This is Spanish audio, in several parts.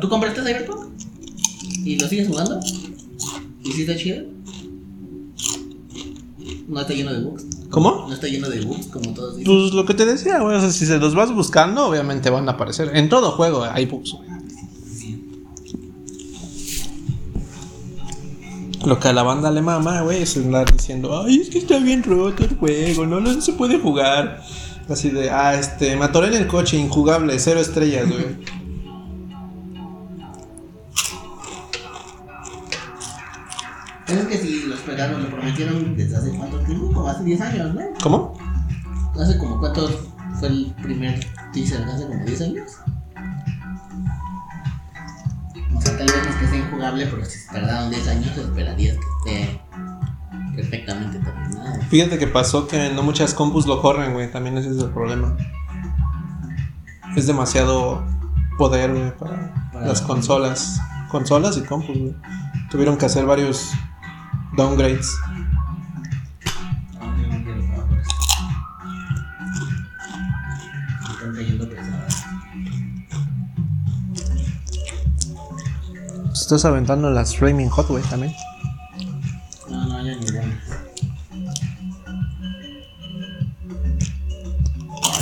¿Tú compraste Cyberpunk? ¿Y lo sigues jugando? ¿Y si está chido? No está lleno de bugs. ¿Cómo? No está lleno de bugs como todos dicen. Pues lo que te decía, güey. O sea, si se los vas buscando, obviamente van a aparecer. En todo juego hay bugs, güey. Lo que a la banda le mama, güey, es andar diciendo, ay, es que está bien roto el juego, no, no se puede jugar. Así de, ah, este, me atoré en el coche, injugable, cero estrellas, güey. Pues es que si los pegaron, lo prometieron desde hace cuánto tiempo, como hace 10 años, ¿no? ¿Cómo? Hace como cuánto fue el primer teaser, hace como 10 años. O sea, tal vez no es que sea injugable, pero si tardaron 10 años, esperarías que esté perfectamente terminado. Fíjate que pasó que no muchas compus lo corren, güey, también ese es el problema. Es demasiado poder, güey, para, Para- las consolas. Consolas y compus, güey. Tuvieron que hacer varios downgrades. Estás aventando las Flaming Hot, güey, también. No, no, ya ninguna.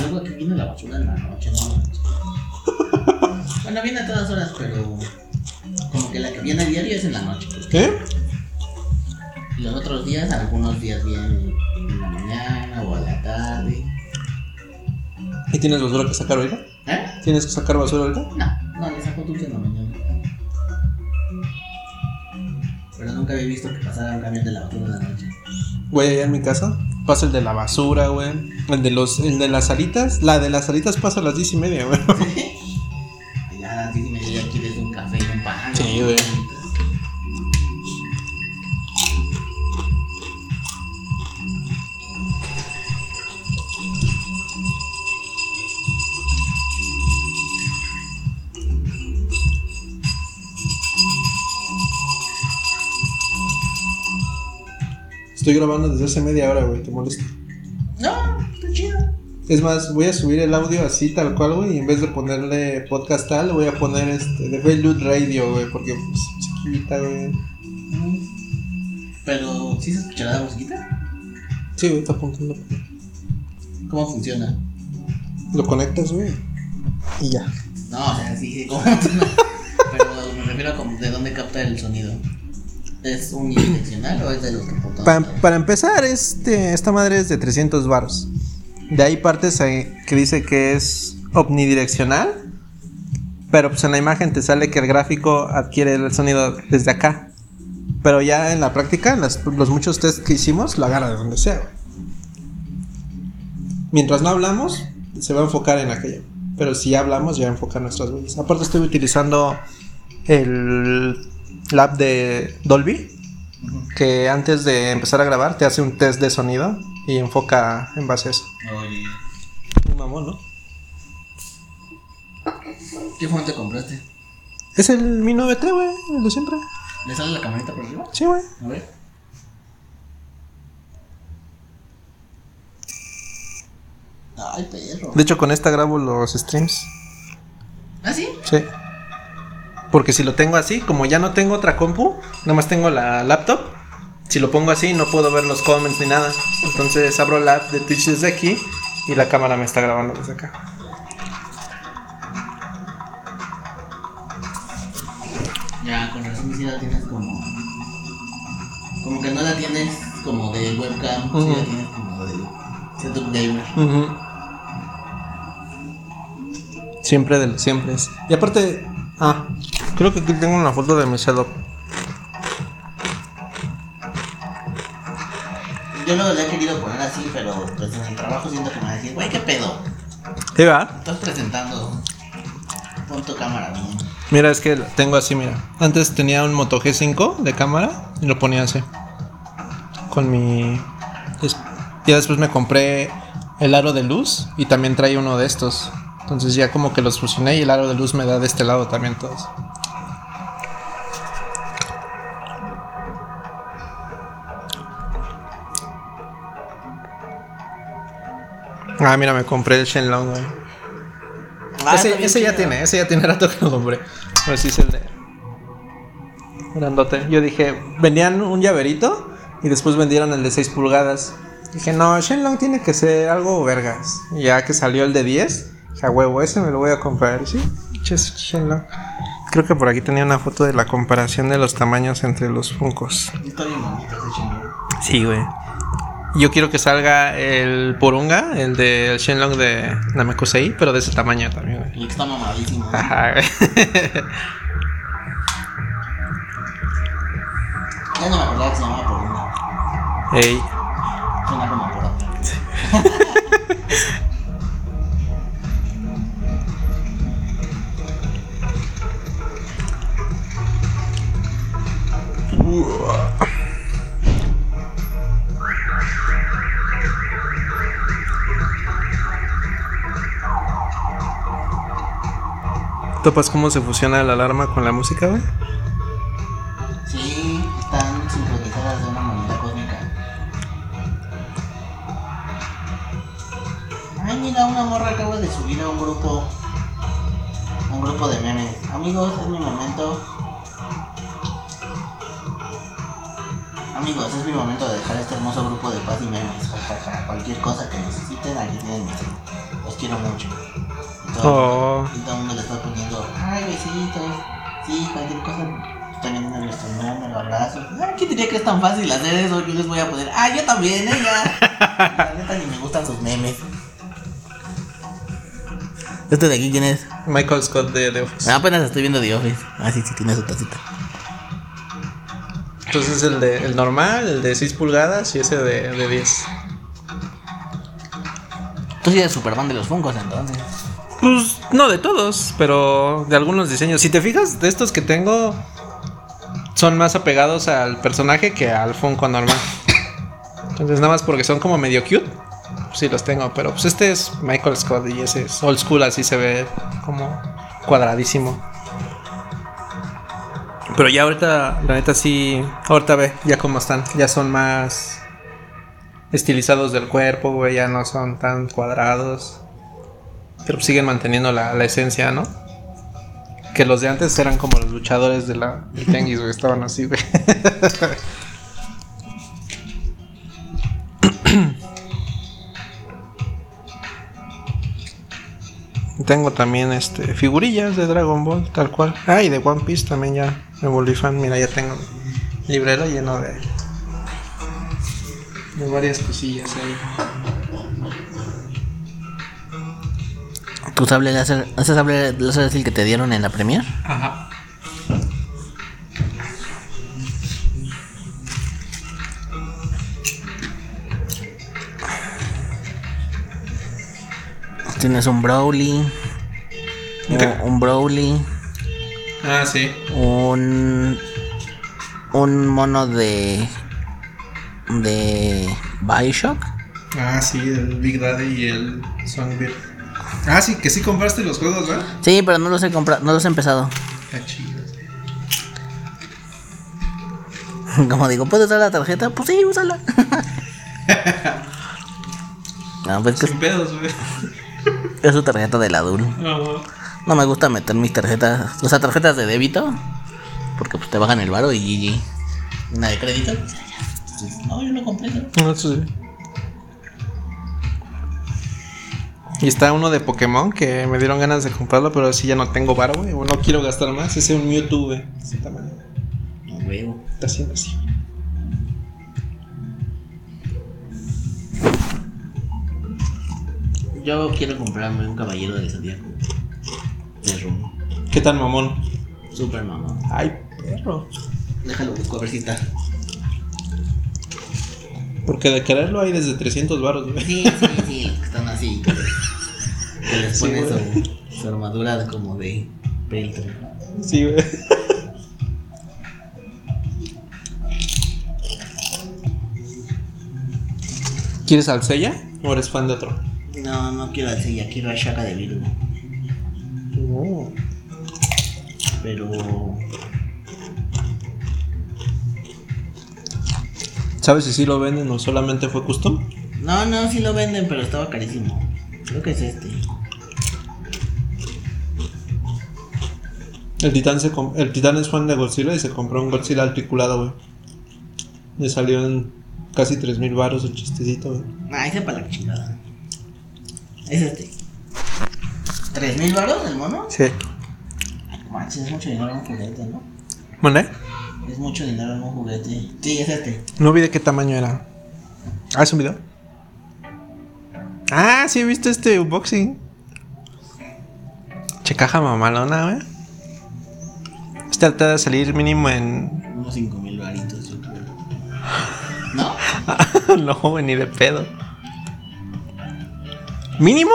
Luego aquí viene la basura en la noche, no. Bueno, viene a todas horas, pero como que la que viene a diario es en la noche. ¿Qué? Los otros días, algunos días viene en la mañana o a la tarde. ¿Y tienes basura que sacar ahorita? ¿Eh? ¿Tienes que sacar basura ahorita? No, no, le saco dulce en la mañana. Pero nunca había visto que pasara un camión de la basura en la noche. Güey, allá en mi casa pasa el de la basura, güey. El de los, el de las alitas. La de las alitas pasa a las diez y media, güey. Ya a las 10 y media ya quieres un café y un pan. Sí, güey. Estoy grabando desde hace media hora, güey, te molesta. No, está chido. Es más, voy a subir el audio así tal cual, güey, y en vez de ponerle podcast tal, voy a poner este de Velut Radio, güey, porque pues, chiquita, güey. Pero, ¿sí se escuchará la musiquita? Sí, güey, está apuntando. ¿Cómo funciona? Lo conectas, güey. Y ya. No, o sea, sí, sí, ¿cómo funciona? Pero me refiero a como de dónde capta el sonido. ¿Es unidireccional o es de los partes? para empezar, este, esta madre es de 300 baros. De ahí partes que dice que es omnidireccional. Pero pues en la imagen te sale que el gráfico adquiere el sonido desde acá. Pero ya en la práctica, en las- los muchos tests que hicimos, lo agarra de donde sea. Mientras no hablamos, se va a enfocar en aquello. Pero si hablamos, ya va a enfocar nuestras voces. Aparte estoy utilizando el lab de Dolby que antes de empezar a grabar te hace un test de sonido y enfoca en base a eso. Oye, Un mamón, ¿no? ¿qué fuente compraste? Es el Mi 9T, güey, el de siempre. ¿Le sale la camarita por arriba? Sí, güey. A ver. Ay, perro. De hecho, con esta grabo los streams. ¿Ah, sí? Sí. Porque si lo tengo así, como ya no tengo otra compu, nada más tengo la laptop. Si lo pongo así, no puedo ver los comments ni nada. Entonces abro la app de Twitch desde aquí y la cámara me está grabando desde acá. Ya, con razón sí la tienes como. Como que no la tienes como de webcam, Ujú. la tienes como de setup gamer. Siempre de los siempre. Y aparte, ah, creo que aquí tengo una foto de mi setup. Yo le he querido poner así, pero pues en el trabajo siento que me va a decir, güey, ¿qué pedo? ¿Sí, va? Estás presentando. Pon tu cámara bien. Mira, es que tengo así, mira. Antes tenía un Moto G5 de cámara y lo ponía así. Con mi... Ya después me compré el aro de luz y también trae uno de estos. Entonces ya como que los fusioné y el aro de luz me da de este lado también todos. Ah, mira, me compré el Shenlong, güey. Ah, ese ya tiene, ese ya tiene rato que lo compré. Pero sí es el de. Grandote. Yo dije, vendían un llaverito y después vendieron el de 6 pulgadas. Dije, no, Shenlong tiene que ser algo vergas. Y ya que salió el de 10, dije, a huevo, ese me lo voy a comprar. Sí, ches, Shenlong. Creo que por aquí tenía una foto de la comparación de los tamaños entre los Funcos. Está bien bonito ese chingón. Sí, güey. Yo quiero que salga el Porunga, el del Shenlong de Namekusei, pero de ese tamaño también, güey. Y que está mamadísimo. Ajá, güey. Ya no me acordaba que se llamaba por una. Ey. Suena como por ¿Topas cómo se fusiona la alarma con la música, güey? Sí, están sincronizadas de una manera cósmica. Ay, mira, una morra acaba de subir a un grupo. a un grupo de memes. Amigos, es mi momento. Amigos, es mi momento de dejar este hermoso grupo de paz y memes. Cualquier cosa que necesiten, aquí tienen mi cel. Los quiero mucho. Y todo, Oh. y todo el mundo le está poniendo, Sí, cualquier cosa. También en nuestro nombre, los abrazos. Ay, ¿quién diría que es tan fácil hacer eso? Yo les voy a poner, ah, yo también, ¿eh? Ya. La neta ni me gustan sus memes. ¿Este de aquí quién es? Michael Scott de The Office. Ah, apenas estoy viendo The Office. Ah, sí, sí, tiene su tacita. Entonces el de el normal, el de 6 pulgadas y ese de, de 10. Tú sí eres Superman de los Funkos entonces. Pues no de todos, pero de algunos diseños. Si te fijas, de estos que tengo son más apegados al personaje que al Funko normal. Entonces nada más porque son como medio cute. pues sí los tengo, pero pues este es Michael Scott y ese es old school, así se ve como cuadradísimo. Pero ya ahorita, la neta sí, ahorita ve ya cómo están, ya son más estilizados del cuerpo, ya no son tan cuadrados. Pero siguen manteniendo la, la esencia, ¿no? Que los de antes eran como los luchadores de la del Tenguis, güey, estaban así, güey. Tengo también este figurillas de Dragon Ball, tal cual. Ah, y de One Piece también ya me volví fan. Mira, ya tengo librero lleno de, de varias cosillas ahí. ¿Tu sable láser, ese sable láser es el que te dieron en la premier? Ajá. Tienes un ¿Qué? un, un Ah, sí. un un mono de de Bioshock. Ah, sí, el Big Daddy y el Songbird. Ah, sí, que sí compraste los juegos, ¿verdad? Sí, pero no los he comprado, no los he empezado. Está chido. Como digo, ¿puedo usar la tarjeta? Pues sí, úsala. No, pues que Sin pedos, güey. es su tarjeta del adulto. Ajá. No me gusta meter mis tarjetas, o sea, tarjetas de débito, porque pues te bajan el varo y GG. Una de crédito, pues, No, yo no compré eso. Ah, sí. Y está uno de Pokémon que me dieron ganas de comprarlo, pero así ya no tengo varo, güey. o No quiero gastar más. Ese es un Mewtwo, güey. No, huevo. Está haciendo así. Yo quiero comprarme un caballero del zodiaco. De. ¿Qué tal, mamón? Super mamá. Ay, perro. Déjalo busco a ver si está. Porque de quererlo hay desde 300 varos, güey. Sí, sí, sí, los que están así. Que, que les ponen güey. su, su armadura como de peltro. Sí, güey. ¿Quieres al Seiya o eres fan de otro? No, no quiero ya quiero a Shaka de Virgo. Oh. Pero. ¿Sabes si sí lo venden o solamente fue custom? No, no, sí lo venden, pero estaba carísimo. Creo que es este. El titán, se el titán es fan de Godzilla y se compró un Godzilla articulado, güey. Le salió en casi 3000 baros el chistecito, güey. Ah, ese para la chingada. Es este. ¿Tres mil baros el mono? Sí. Manches, es mucho dinero en un juguete, ¿no? ¿Mande? Es mucho dinero en un juguete. Sí, es este. No vi de qué tamaño era. Ah, es un video. Ah, sí he visto este unboxing. Che caja mamalona, güey. Este trata de salir mínimo en. Unos cinco mil varitos, yo creo. ¿No? no, ni de pedo. ¿Mínimo?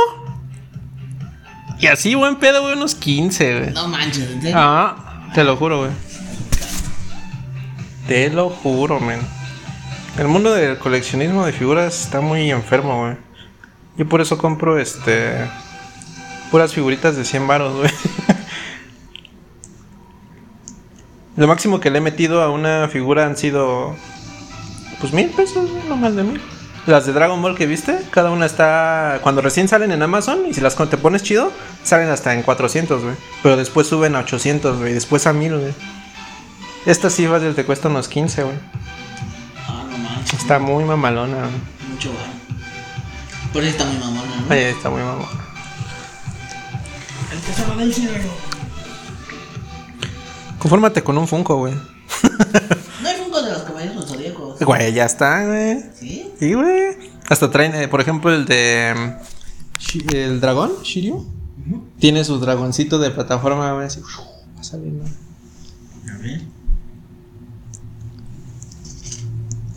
Y así, buen pedo, güey, unos 15, güey. No manches, ¿en serio? Ah, te lo juro, güey. Te lo juro, men. El mundo del coleccionismo de figuras está muy enfermo, güey. Yo por eso compro este. Puras figuritas de 100 baros, güey. Lo máximo que le he metido a una figura han sido. Pues mil pesos, no más de mil. Las de Dragon Ball que viste, cada una está. Cuando recién salen en Amazon y si las te pones chido, salen hasta en 400, güey. Pero después suben a 800, güey. Después a 1000, güey. Estas sí fácil te cuesta unos 15, güey. Ah, no manches. Está muy mamalona, güey. Mucho bar. Por eso está muy mamona, ¿no? Ay, está muy mamona. El tesoro del cielo. Confórmate con un Funko, güey. No hay Funko de los caballeros zodíacos. Güey, ya está, güey. ¿Sí? Sí, güey. Hasta traen, eh, por ejemplo, el de. mm, El dragón, Shiryu. Tiene su dragoncito de plataforma, güey. Así. va saliendo. A ver.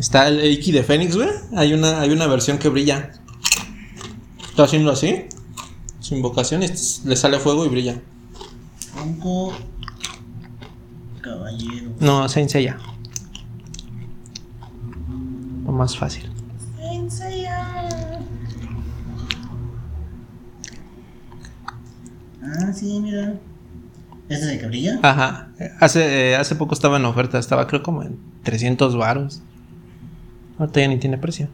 Está el Iki de Fénix, güey. Hay una, hay una versión que brilla. Está haciendo así. Su invocación y le sale fuego y brilla. Funko. Caballero. No, Saint Seiya. Lo más fácil. Seiya. Ah, sí, mira. ¿Este es el que brilla? Ajá. Hace, eh, hace poco estaba en oferta. Estaba creo como en 300 varos. Ahorita ya ni tiene precio.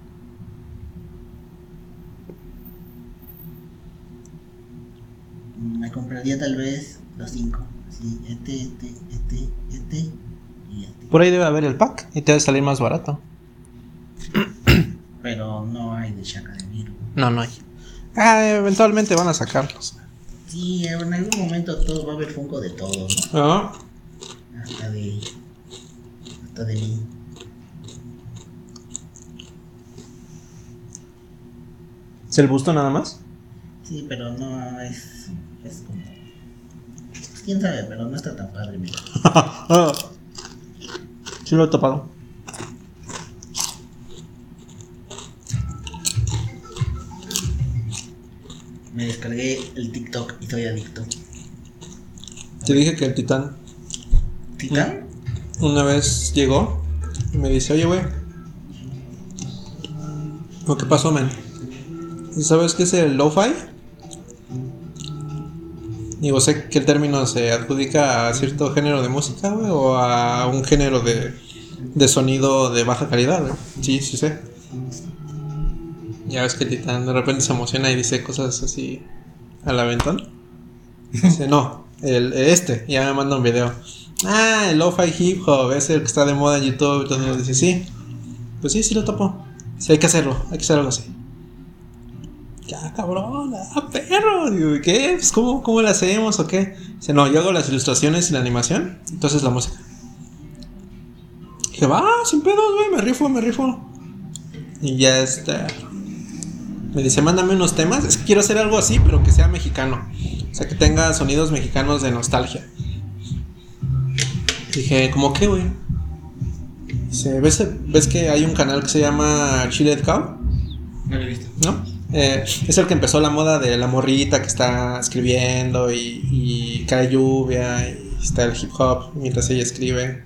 Me compraría tal vez los cinco. Sí, este, este, este, este y este. Por ahí debe haber el pack y te debe salir más barato. Pero no hay de Shaka de Virgo. No, no hay. Ah, eventualmente van a sacarlos. Sí, en algún momento todo va a haber Funko de todo, ¿no? Ah, Hasta de. Hasta de mí. ¿Es el busto nada más? Sí, pero no es. Es como. quién sabe, pero no está tan padre, mira. Sí lo he topado. Me descargué el TikTok y soy adicto. Te dije que el titán ¿Titán? una vez llegó y me dice, oye, güey. ¿O qué pasó, man? ¿Y ¿Sabes qué es el lo-fi? Digo, sé que el término se adjudica a cierto género de música, güey, o a un género de, de sonido de baja calidad, güey. Sí, sí sé. Ya ves que titán de repente se emociona y dice cosas así al aventón. Dice, no, el, este, ya me manda un video. Ah, el lo-fi hip hop, es el que está de moda en YouTube. Mundo dice, sí. Pues sí, sí lo topo. Sí, hay que hacerlo, hay que hacer algo así. Ya, cabrón, ah, perro. Digo, ¿qué? Pues, ¿cómo, ¿Cómo lo hacemos o qué? Dice, no, yo hago las ilustraciones y la animación, entonces la música. Dije, va, sin pedos, güey, me rifo, me rifo. Y ya está. Me dice, mándame unos temas. Es que quiero hacer algo así, pero que sea mexicano. O sea, que tenga sonidos mexicanos de nostalgia. Dije, ¿cómo qué, güey? Dice, ¿ves, ¿ves que hay un canal que se llama Chile Cow? No lo he visto. ¿No? Eh, es el que empezó la moda de la morrita que está escribiendo y, y cae lluvia y está el hip hop mientras ella escribe.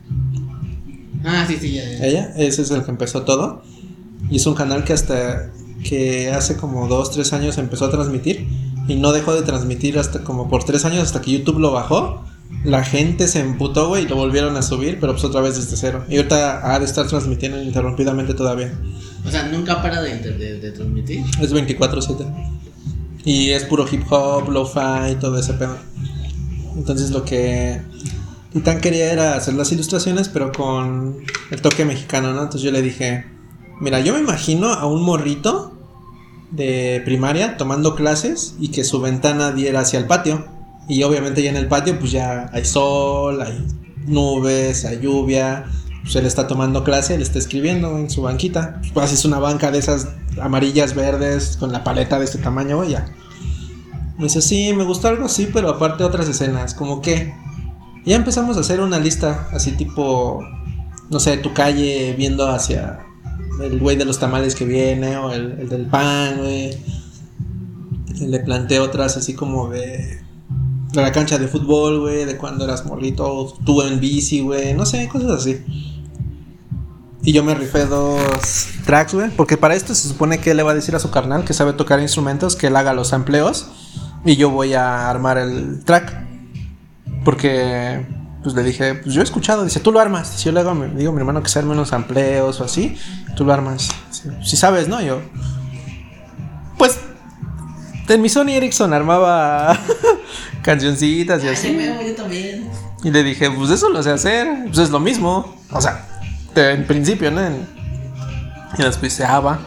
Ah, sí, sí, ya. ya. Ella, ese es el que empezó todo. Y es un canal que hasta que hace como dos, tres años empezó a transmitir y no dejó de transmitir hasta como por tres años hasta que YouTube lo bajó. La gente se emputó, güey, y lo volvieron a subir, pero pues otra vez desde cero. Y ahorita ha de estar transmitiendo ininterrumpidamente todavía. O sea, nunca para de, de, de transmitir. Es 24-7. Y es puro hip hop, lo-fi, todo ese pedo. Entonces lo que Titán quería era hacer las ilustraciones, pero con el toque mexicano, ¿no? Entonces yo le dije, mira, yo me imagino a un morrito de primaria tomando clases y que su ventana diera hacia el patio. Y obviamente ya en el patio pues ya hay sol, hay nubes, hay lluvia. Pues él está tomando clase, él está escribiendo en su banquita. Pues haces una banca de esas amarillas, verdes, con la paleta de este tamaño, ya. Me dice, sí, me gustó algo así, pero aparte otras escenas, como que... Ya empezamos a hacer una lista, así tipo, no sé, tu calle viendo hacia el güey de los tamales que viene, o el, el del pan, güey. Le planteé otras así como de, de la cancha de fútbol, güey, de cuando eras morrito, tú en bici, güey, no sé, cosas así. Y yo me rifé dos tracks, güey, porque para esto se supone que él le va a decir a su carnal que sabe tocar instrumentos, que él haga los amplios y yo voy a armar el track. Porque pues le dije, pues yo he escuchado, dice, tú lo armas. Si yo le hago, digo a mi hermano que se arme unos amplios o así, tú lo armas. Si sabes, ¿no? Yo, pues, en mi Sony Ericsson armaba cancioncitas y Ay, así. sí, me- yo también. Y le dije, pues eso lo sé hacer, pues es lo mismo. O sea, en principio, ¿no? Y después se ah, va.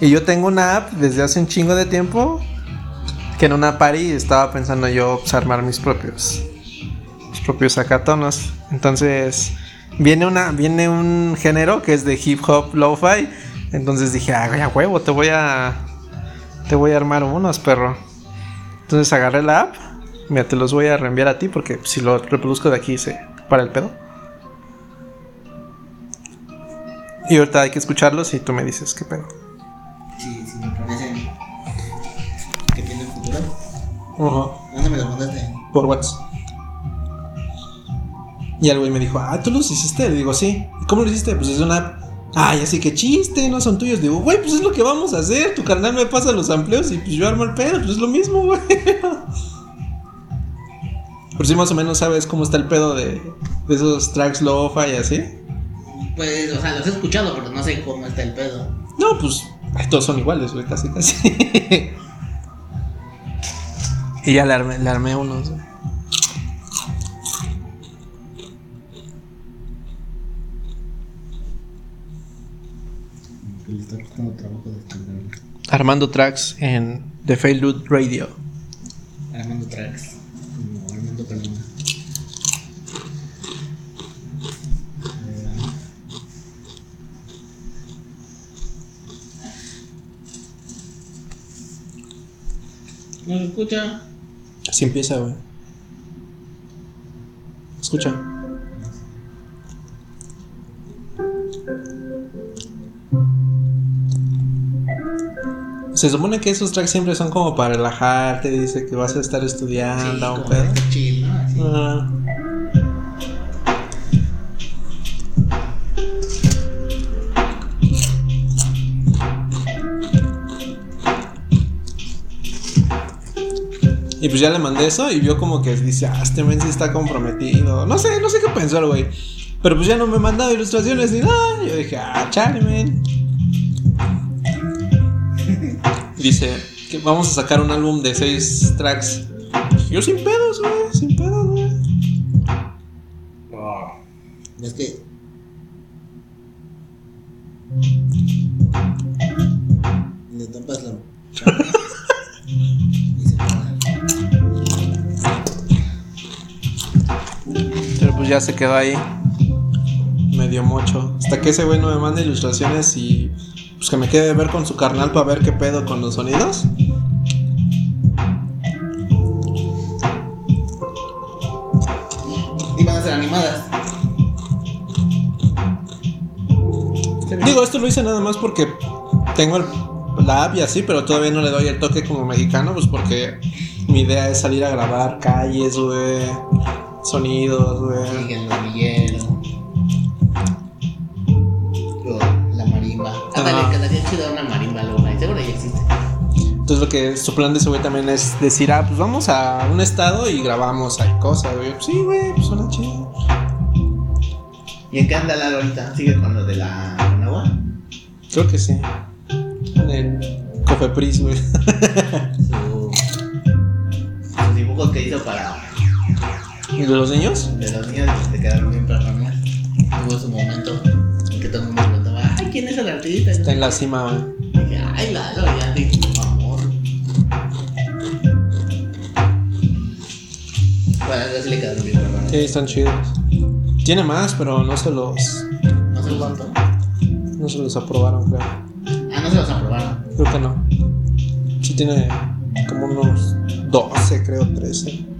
Y yo tengo una app desde hace un chingo de tiempo que en una party estaba pensando yo pues, armar mis propios mis propios sacatonos. Entonces, viene una viene un género que es de hip hop lo-fi. Entonces dije, ah, a huevo, te voy a te voy a armar unos, perro. Entonces agarré la app. Mira, te los voy a reenviar a ti porque si lo reproduzco de aquí se para el pedo. Y ahorita hay que escucharlos y tú me dices qué pedo. Sí, sí, me parecen que tienen futuro. Ajá. ¿Dónde me lo mandaste? Por WhatsApp. Y el güey me dijo, ah, ¿tú los hiciste? Le digo, sí. ¿Y cómo lo hiciste? Pues es una app. Ay, así que chiste, no son tuyos. Digo, güey, pues es lo que vamos a hacer. Tu carnal me pasa los amplios y pues yo armo el pedo. Pues es lo mismo, güey. Por si más o menos sabes cómo está el pedo de, de esos tracks lo-fi y así. Pues, o sea, los he escuchado, pero no sé cómo está el pedo. No, pues ay, todos son iguales, güey, casi, casi. y ya le armé, le armé unos. güey. Está costando trabajo descargarlo. Armando tracks en The Failed Radio. Armando tracks. Como Armando Paloma. ¿No se escucha? Así empieza, güey. Escucha. Se supone que esos tracks siempre son como para relajarte, dice que vas a estar estudiando, un como pedo. chill, ¿no? Así. Ah. Y pues ya le mandé eso y vio como que dice, ah, este men sí está comprometido. No sé, no sé qué pensó el güey. Pero pues ya no me mandaba ilustraciones ni nada. Yo dije, ah, chale, men. Dice que vamos a sacar un álbum de seis tracks. Yo sin pedos, güey, sin pedos, güey. Es que. Le tapas la. Pero pues ya se quedó ahí. Medio mocho. Hasta que ese güey no me manda ilustraciones y pues que me quede de ver con su carnal para ver qué pedo con los sonidos. Y van a ser animadas. Digo, esto lo hice nada más porque tengo el- la app y así, pero todavía no le doy el toque como mexicano, pues porque mi idea es salir a grabar calles, güey. Sonidos, güey. Chido una marimba, lo Seguro ya existe. Entonces lo que su plan de ese güey también es decir, ah, pues vamos a un estado y grabamos ahí cosas, güey. Pues, sí, güey, pues suena chido. ¿Y en qué anda Lalo ahorita? ¿Sigue con lo de la agua? Creo que sí. En el Cofepris, güey. Su, sus dibujos que hizo para ¿Y de los niños? De los niños que se quedaron bien perrones. Está en la cima, dije, ay, Lalo, ya te por amor. Bueno, a sí le quedaron bien. Sí, están chidos. Tiene más, pero no se los. No sé cuánto. No se los aprobaron, creo. Ah, no se los aprobaron. Creo que no. Sí tiene como unos 12, creo, 13.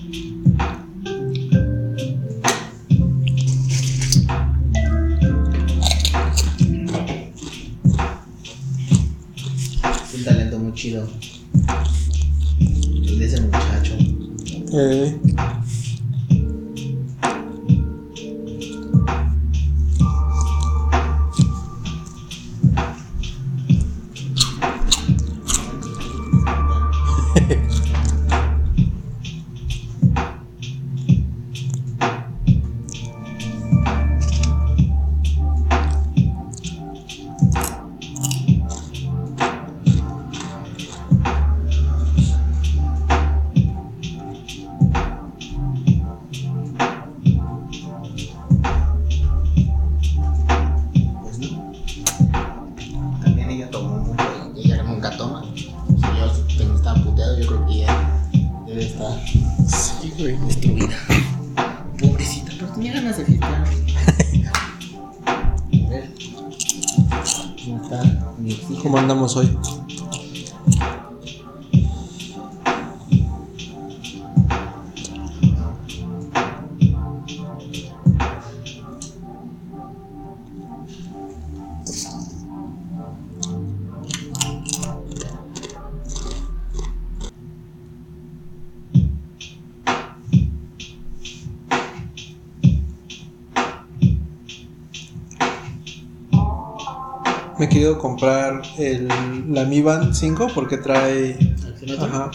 Me he querido comprar el, la Mi Band 5 porque trae. ¿Oxímetro? Ajá.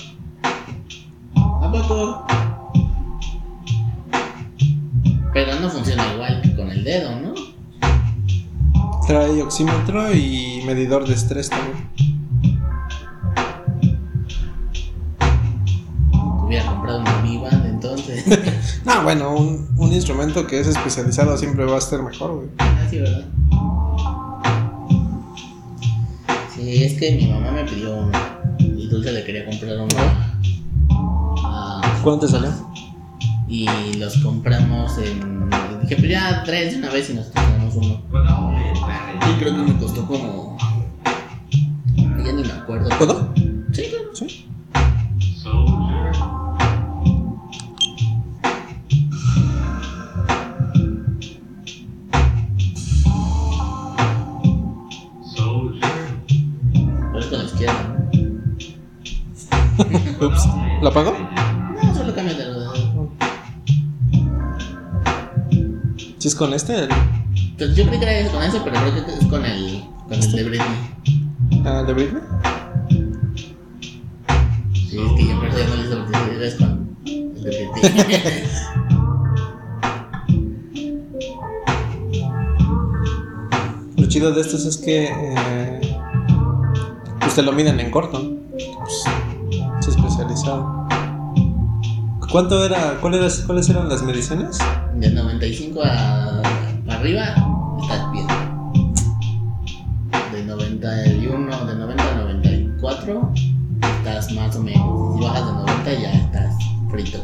¿A poco? Pero no funciona igual que con el dedo, ¿no? Trae oxímetro y medidor de estrés también. Hubiera comprado una Mi Band entonces. No, bueno, un, un instrumento que es especializado siempre va a estar mejor, güey. Ah, sí, ¿verdad? Sí, es que mi mamá me pidió uno. Y Dulce le quería comprar uno. Ah, ¿Cuánto te salió? y los compramos en. Dije, pues ya tres de una vez y nosotros tenemos uno. Y creo que me costó como. Ya ni me acuerdo. ¿Puedo? Con este, el, Pues yo creí que era con eso, pero creo que es con el. Con el de Britney. ah, de Britney. Sí, es que yo ya no hice porque es con el de Britney. Lo chido de estos es que eh, pues te lo miden en corto. Pues, es especializado. ¿Cuánto era? ¿Cuál era- ¿Cuáles eran las mediciones? De 95 a para arriba estás bien. De 91, de 90 a 94 estás más o menos. Si bajas de 90 ya estás frito.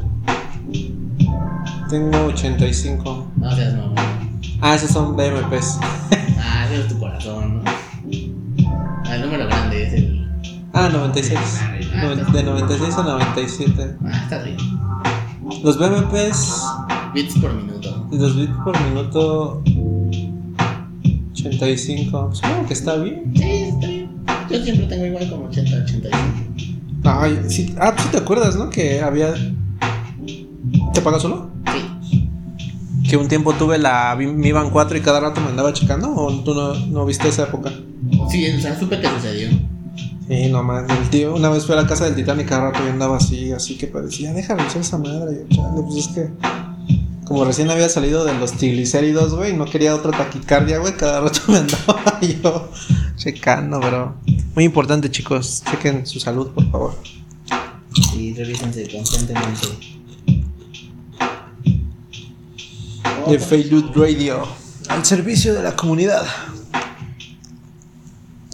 Tengo 85. No seas mamón. Ah, esos son BMPs. Ah, ese es tu corazón, ¿no? Ah, el número grande es el. Ah, 96. Noven- De 96 a 97. Ah, está bien. Los BMPs, Bits por minuto. los bits por minuto 85. Supongo que está bien. Sí, está bien. Yo siempre tengo igual como 80, 85. Ay, sí, ah, sí te acuerdas, ¿no? Que había... ¿Te pagas solo? Sí. Que un tiempo tuve la Mi Band 4 y cada rato me andaba checando. ¿O tú no, no viste esa época? Sí, o sea, supe que sucedió. Sí, no más. El tío, una vez fui a la casa del Titanic y cada rato yo andaba así, así que parecía, déjame usar esa madre. Yo, chale, pues es que. Como recién había salido de los triglicéridos, güey, no quería otra taquicardia, güey, cada rato me andaba yo checando, pero. Muy importante, chicos. Chequen su salud, por favor. Sí, revísense constantemente. de Feylut Radio. Al servicio de la comunidad.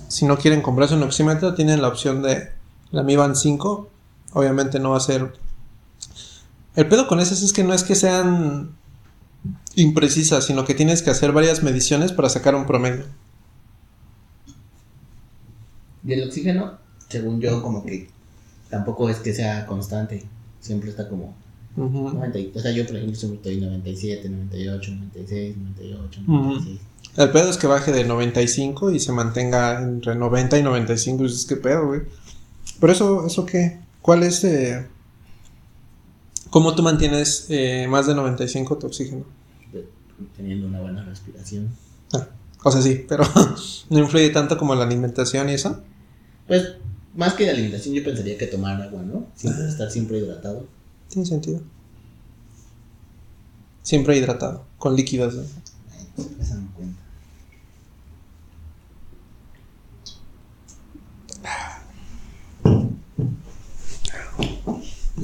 Si no quieren comprarse un oxímetro, tienen la opción de la Mi Band 5. Obviamente no va a ser. El pedo con esas es que no es que sean imprecisas, sino que tienes que hacer varias mediciones para sacar un promedio. Y el oxígeno, según yo, como que tampoco es que sea constante. Siempre está como. 90. y- O sea, yo por ejemplo estoy 97, 98, 96, 98, Ujú. 96. El pedo es que baje de 95 y se mantenga entre 90 y 95. Es que pedo, güey. Pero eso, ¿eso qué? ¿Cuál es? eh, ¿Cómo tú mantienes eh, más de 95 tu oxígeno? Teniendo una buena respiración. Ah, o sea, sí, pero no influye tanto como la alimentación y eso. Pues, más que de alimentación, yo pensaría que tomar agua, ¿no? Siempre, estar siempre hidratado. Tiene sentido. Siempre hidratado, con líquidos. ¿no? Ay, Esa no cuenta.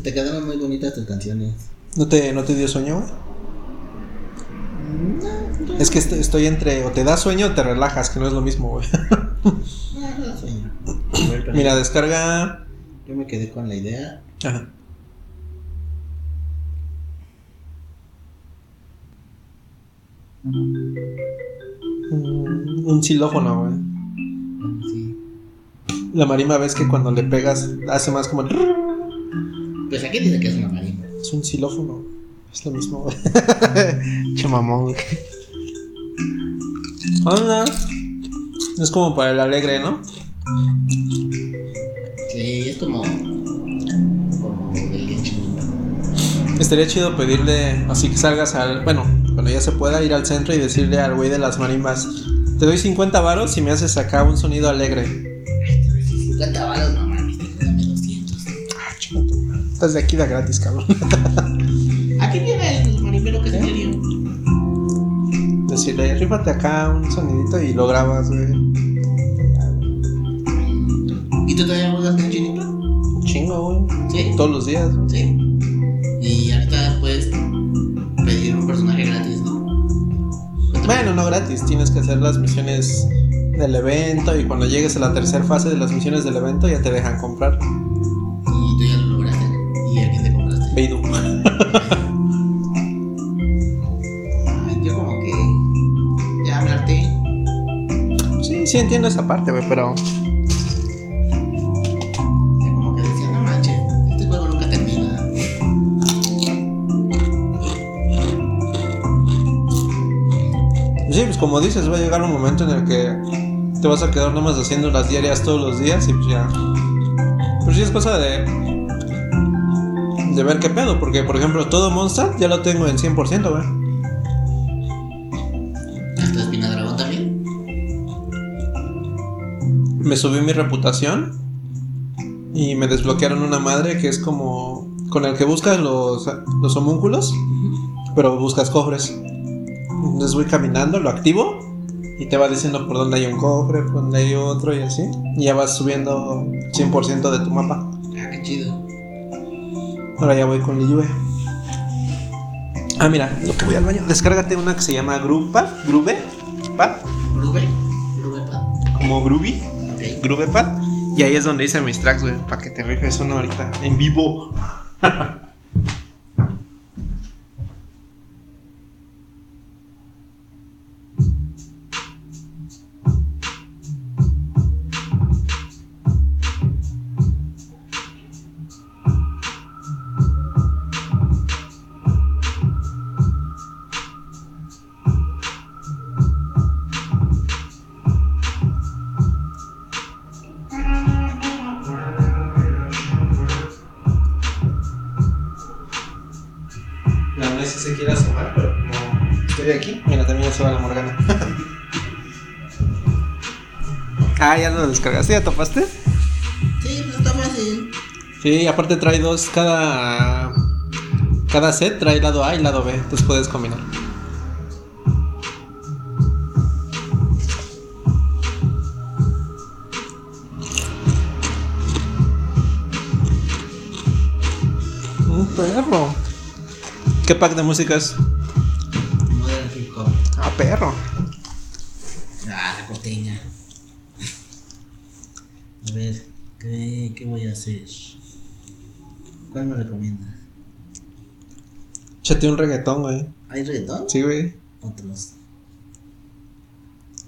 Te quedaron muy bonitas tus canciones. ¿No te, ¿No te dio sueño, güey? No, Es que est- estoy entre o te da sueño o te relajas, que no es lo mismo, güey. no, no sueño. A ver, pero Mira, descarga. Yo me quedé con la idea. Ajá. Mm, Un xilófono, güey. Sí. La marimba ves que cuando le pegas hace más como. Pues aquí dice que es una marimba. Es un xilófono. Es lo mismo, güey. che mamón, güey. Hola. Es como para el alegre, ¿no? Sí, es como. Como Genshin. Estaría chido pedirle, así que salgas al. Bueno, cuando ya se pueda ir al centro y decirle al güey de las marimbas: Te doy 50 varos si me haces acá un sonido alegre. Estás de aquí de gratis, cabrón. Aquí viene el marimbero que se dio. Decirle, rífate acá un sonidito y lo grabas, güey. ¿Y tú todavía juegas Impact? Un Chingo, güey. Sí. Todos los días. güey. Sí. Y ahorita puedes pedir un personaje gratis, ¿no? Bueno, no gratis, tienes que hacer las misiones del evento y cuando llegues a la tercera fase de las misiones del evento ya te dejan comprar. Yo como que. Ya hablarte. Sí, sí entiendo esa parte, güey, pero Ya como que decía, no manches, este juego nunca termina. sí, pues como dices, va a llegar un momento en el que te vas a quedar nomás haciendo las diarias todos los días y pues ya. Pero sí es cosa de de ver qué pedo, porque por ejemplo, todo Monster ya lo tengo en 100%, güey. ¿Hasta Espina Dragón también? me subí mi reputación y me desbloquearon una madre que es como con el que buscas los, los homúnculos, pero buscas cofres. Entonces voy caminando, lo activo y te va diciendo por dónde hay un cofre, por dónde hay otro y así. Y ya vas subiendo 100% de tu mapa. Ah. Ahora ya voy con Liyue. Ah, mira, lo que voy al baño. Descárgate una que se llama Grupa, Grube, Pad, Grube. Grube Pad. como Groovy. Ok. Groovepad. Y ahí es donde hice mis tracks, güey. Para que te rifes uno ahorita en vivo. se quiere asomar, pero como estoy aquí, mira, también ya se va la Morgana. ah, ya lo descargaste, ¿ya topaste? Sí, no está fácil. Sí, aparte trae dos, cada. Cada set trae lado A y lado B, entonces puedes combinar. ¿Qué pack de música es? No perro. Ah, la costeña. A ver, ¿qué, qué voy a hacer? ¿Cuál me recomiendas? Échate un reggaetón, güey. ¿Hay reggaetón? Sí, güey. Otros.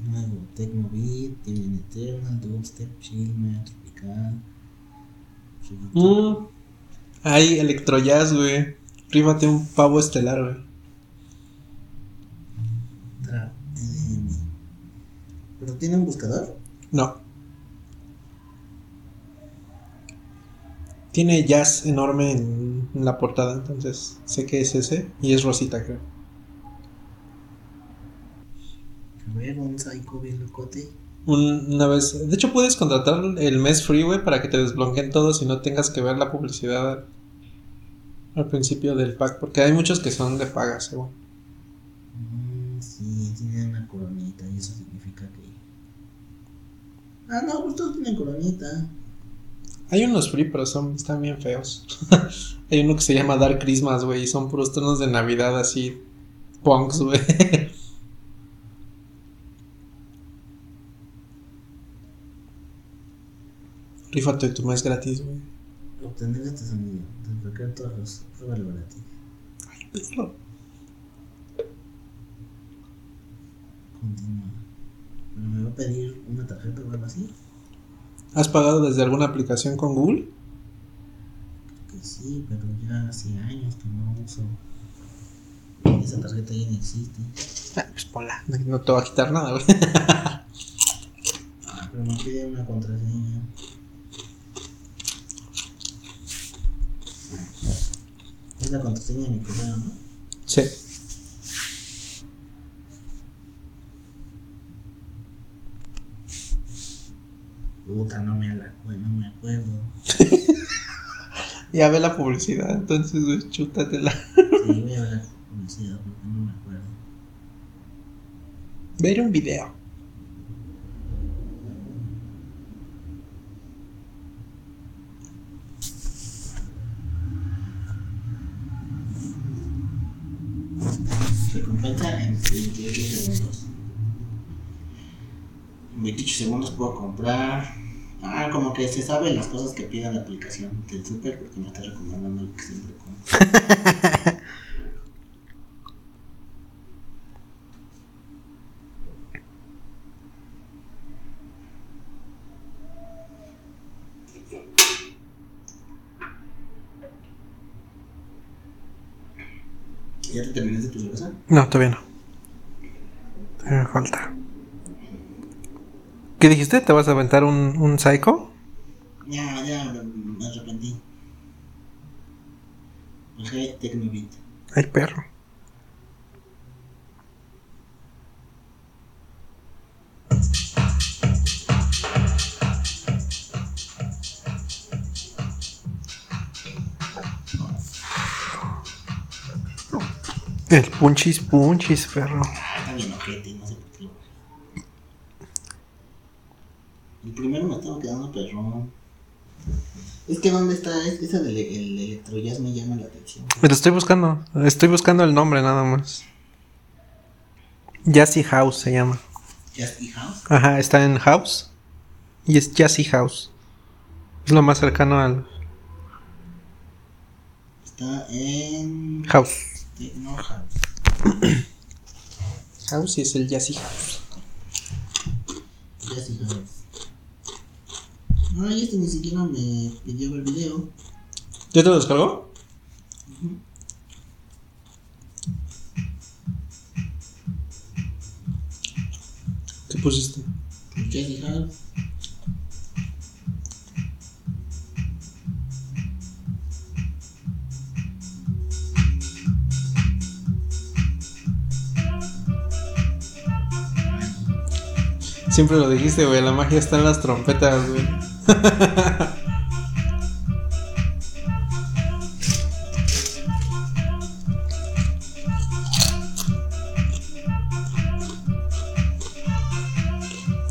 Nuevo, Tecno Beat, Divine Eternal, Dubstep, Chilmer, Tropical. Mm. Hay electrojazz, güey. Ríbate un pavo estelar, güey. Trap, EDM. ¿Pero tiene un buscador? No. Tiene jazz enorme en, en la portada, entonces sé que es ese. Y es Rosita, creo. A ver, un psycho bien locote. Un- una vez. De hecho, puedes contratar el mes free, güey, para que te desbloqueen todos y no tengas que ver la publicidad al, principio del pack. Porque hay muchos que son de paga, según. Mm, sí, tiene una coronita y eso significa que. Ah, no, pues todos tienen coronita. Hay unos free, pero son, están bien feos. hay uno que se llama Dark Christmas, güey, y son puros tonos de Navidad así. Punks, güey. Rífate tu mes gratis, güey. Obtener este sonido. Desbloquear todos los. Pruébalo gratis. Perro. Continúa. Pero me va a pedir una tarjeta o algo así. ¿Has pagado desde alguna aplicación con Google? Que sí, pero ya hace años que no uso. Esa tarjeta ya no existe. Ah, pues ponla. No, no te va a quitar nada, güey. Ah, pero me pide una contraseña. Es la contraseña de mi correo, ¿no? Sí. Puta, no me, la, no me acuerdo. Ya ve la publicidad, entonces, güey, chútatela. Sí, voy a ver la publicidad porque no me acuerdo. Ver un video. En 28 segundos. En 28 segundos puedo comprar. Ah, como que se sabe las cosas que pide la aplicación del super porque me está recomendando lo que siempre compro. ¿Ya te terminaste tu cerveza? No, todavía no. Me falta. ¿Qué dijiste? ¿Te vas a aventar un, un psycho? Ya, ya, me arrepentí. Bajé Tecnobeat. Ay, perro. El punchis punchis, perro. Ah, está bien ojete, no sé por qué lo bajé. El primero me estaba quedando perrón. Es que ¿dónde está? Es- Esa del el electrojazz me llama la atención. Pero estoy buscando. Estoy buscando el nombre nada más. Jazzy House se llama. Just House. Ajá, está en House. Y es Jazzy House. Es lo más cercano al Está en House. Tecno House. House y es el Jazzy House. Just House. Ay, este ni siquiera me pidió ver video. ¿Ya te lo descargó? ¿Qué pusiste? Just House. Siempre lo dijiste, güey. La magia está en las trompetas, güey.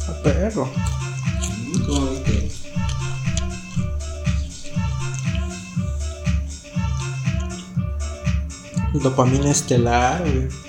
A perro. Dopamina estelar, güey.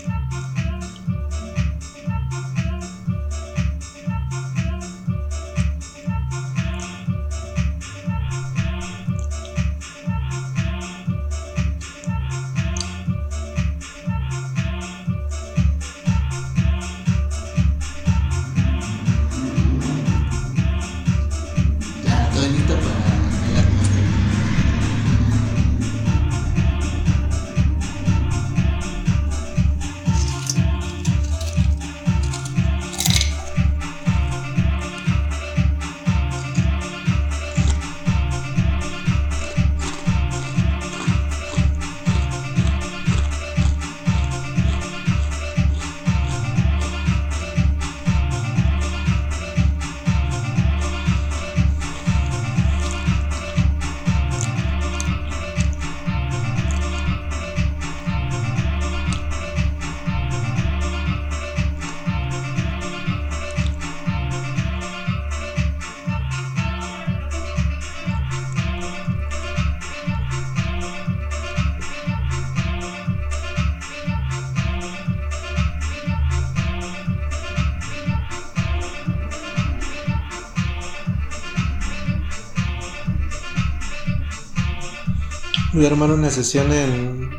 Voy a armar una sesión en.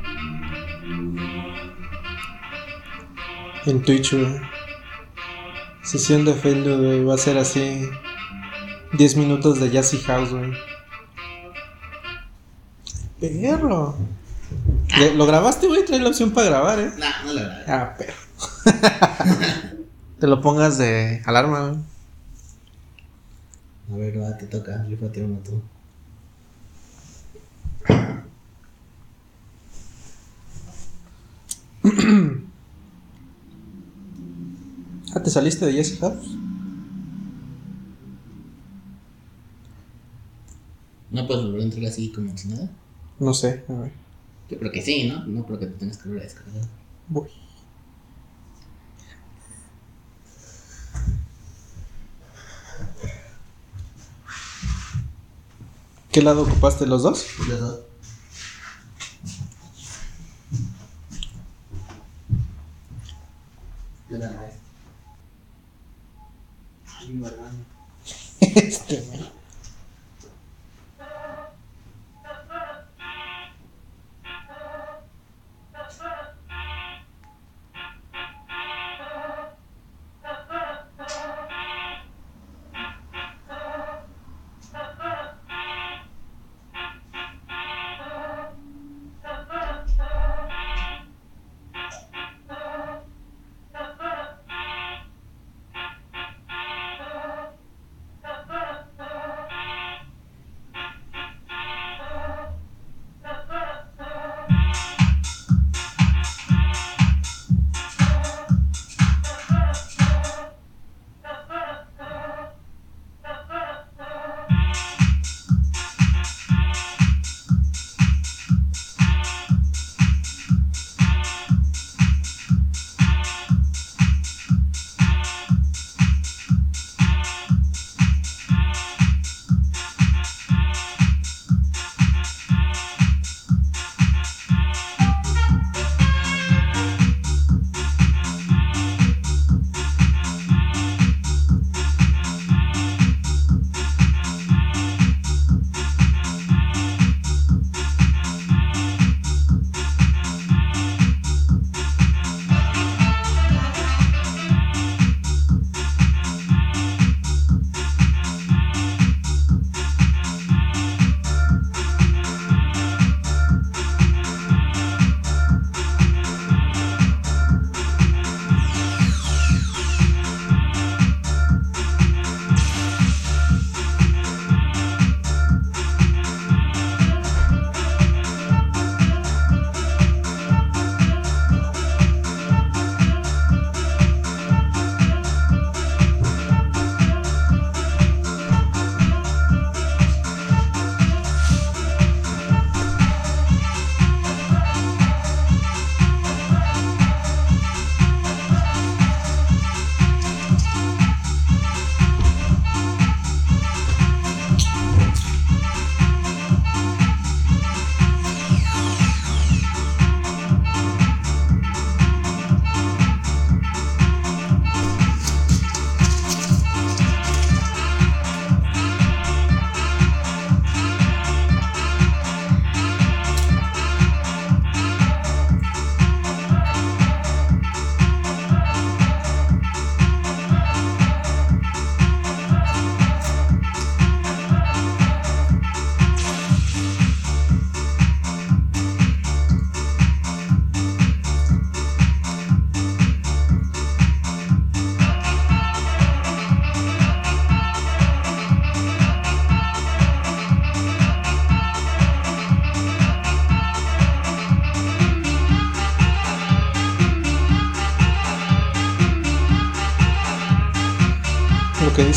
En Twitch, güey. Sesión de Facebook, güey. Va a ser así. 10 minutos de Jazzy House, güey. Perro. ¿Le- ¿Lo grabaste, güey? Trae la opción para grabar, eh. No, no la grabé. Ah, perro. Te lo pongas de alarma, güey. A ver, va, te toca. Rífate uno tú. Ah, ¿te saliste de Jazzy House? ¿No puedes volver a entrar así como si nada? No sé, a ver. Yo creo que sí, ¿no? No creo que te tengas que volver a descargar. Voy. ¿Qué lado ocupaste los dos? Los dos. Yo la maestra. Ay, mi hermano. este,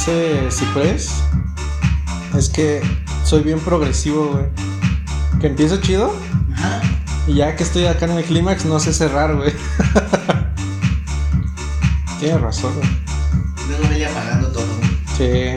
dice Ciprés es que soy bien progresivo, güey. Que empiezo chido Ajá. y ya que estoy acá en el clímax no sé cerrar, güey. Tienes razón, güey. Luego vele apagando todo. Sí.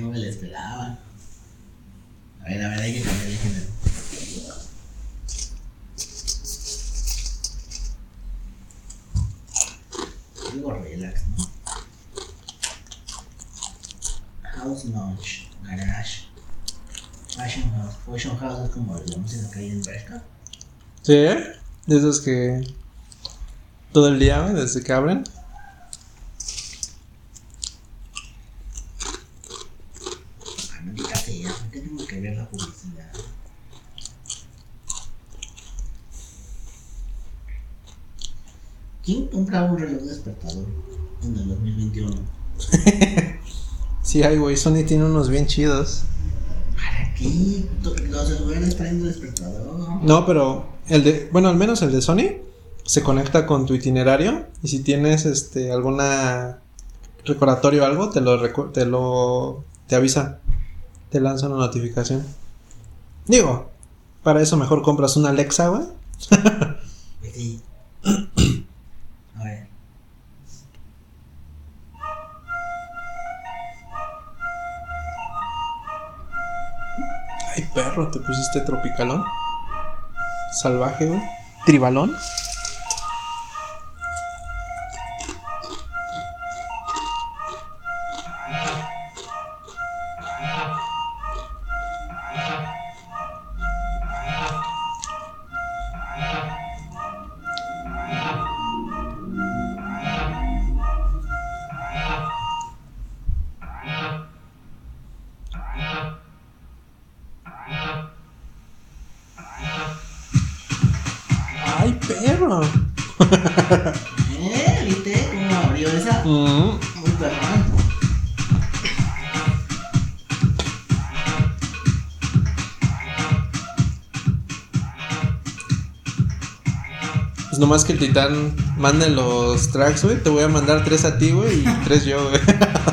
No me lo esperaba. A ver, a ver, hay que cambiar el género. Algo relax, ¿no? House Launch, Garage, Fashion House. Fashion House es como la música que hay en Bershka. Sí, de esos que todo el día, desde que abren. Ah, maldita sea, ¿por qué tengo que ver la publicidad? ¿Quién compra un reloj despertador en el 2021? Sí, ay, güey, Sony tiene unos bien chidos. ¿Para qué? Los celulares traen despertador. No, pero el de, bueno, al menos el de Sony se conecta con tu itinerario y si tienes este alguna recordatorio o algo, te lo te lo te avisa. Te lanza una notificación. Digo, para eso mejor compras una Alexa, güey. tropicalón. Salvaje, güey. Tribalón. Nomás que el titán mande los tracks, güey. Te voy a mandar tres a ti, güey, y tres yo, güey.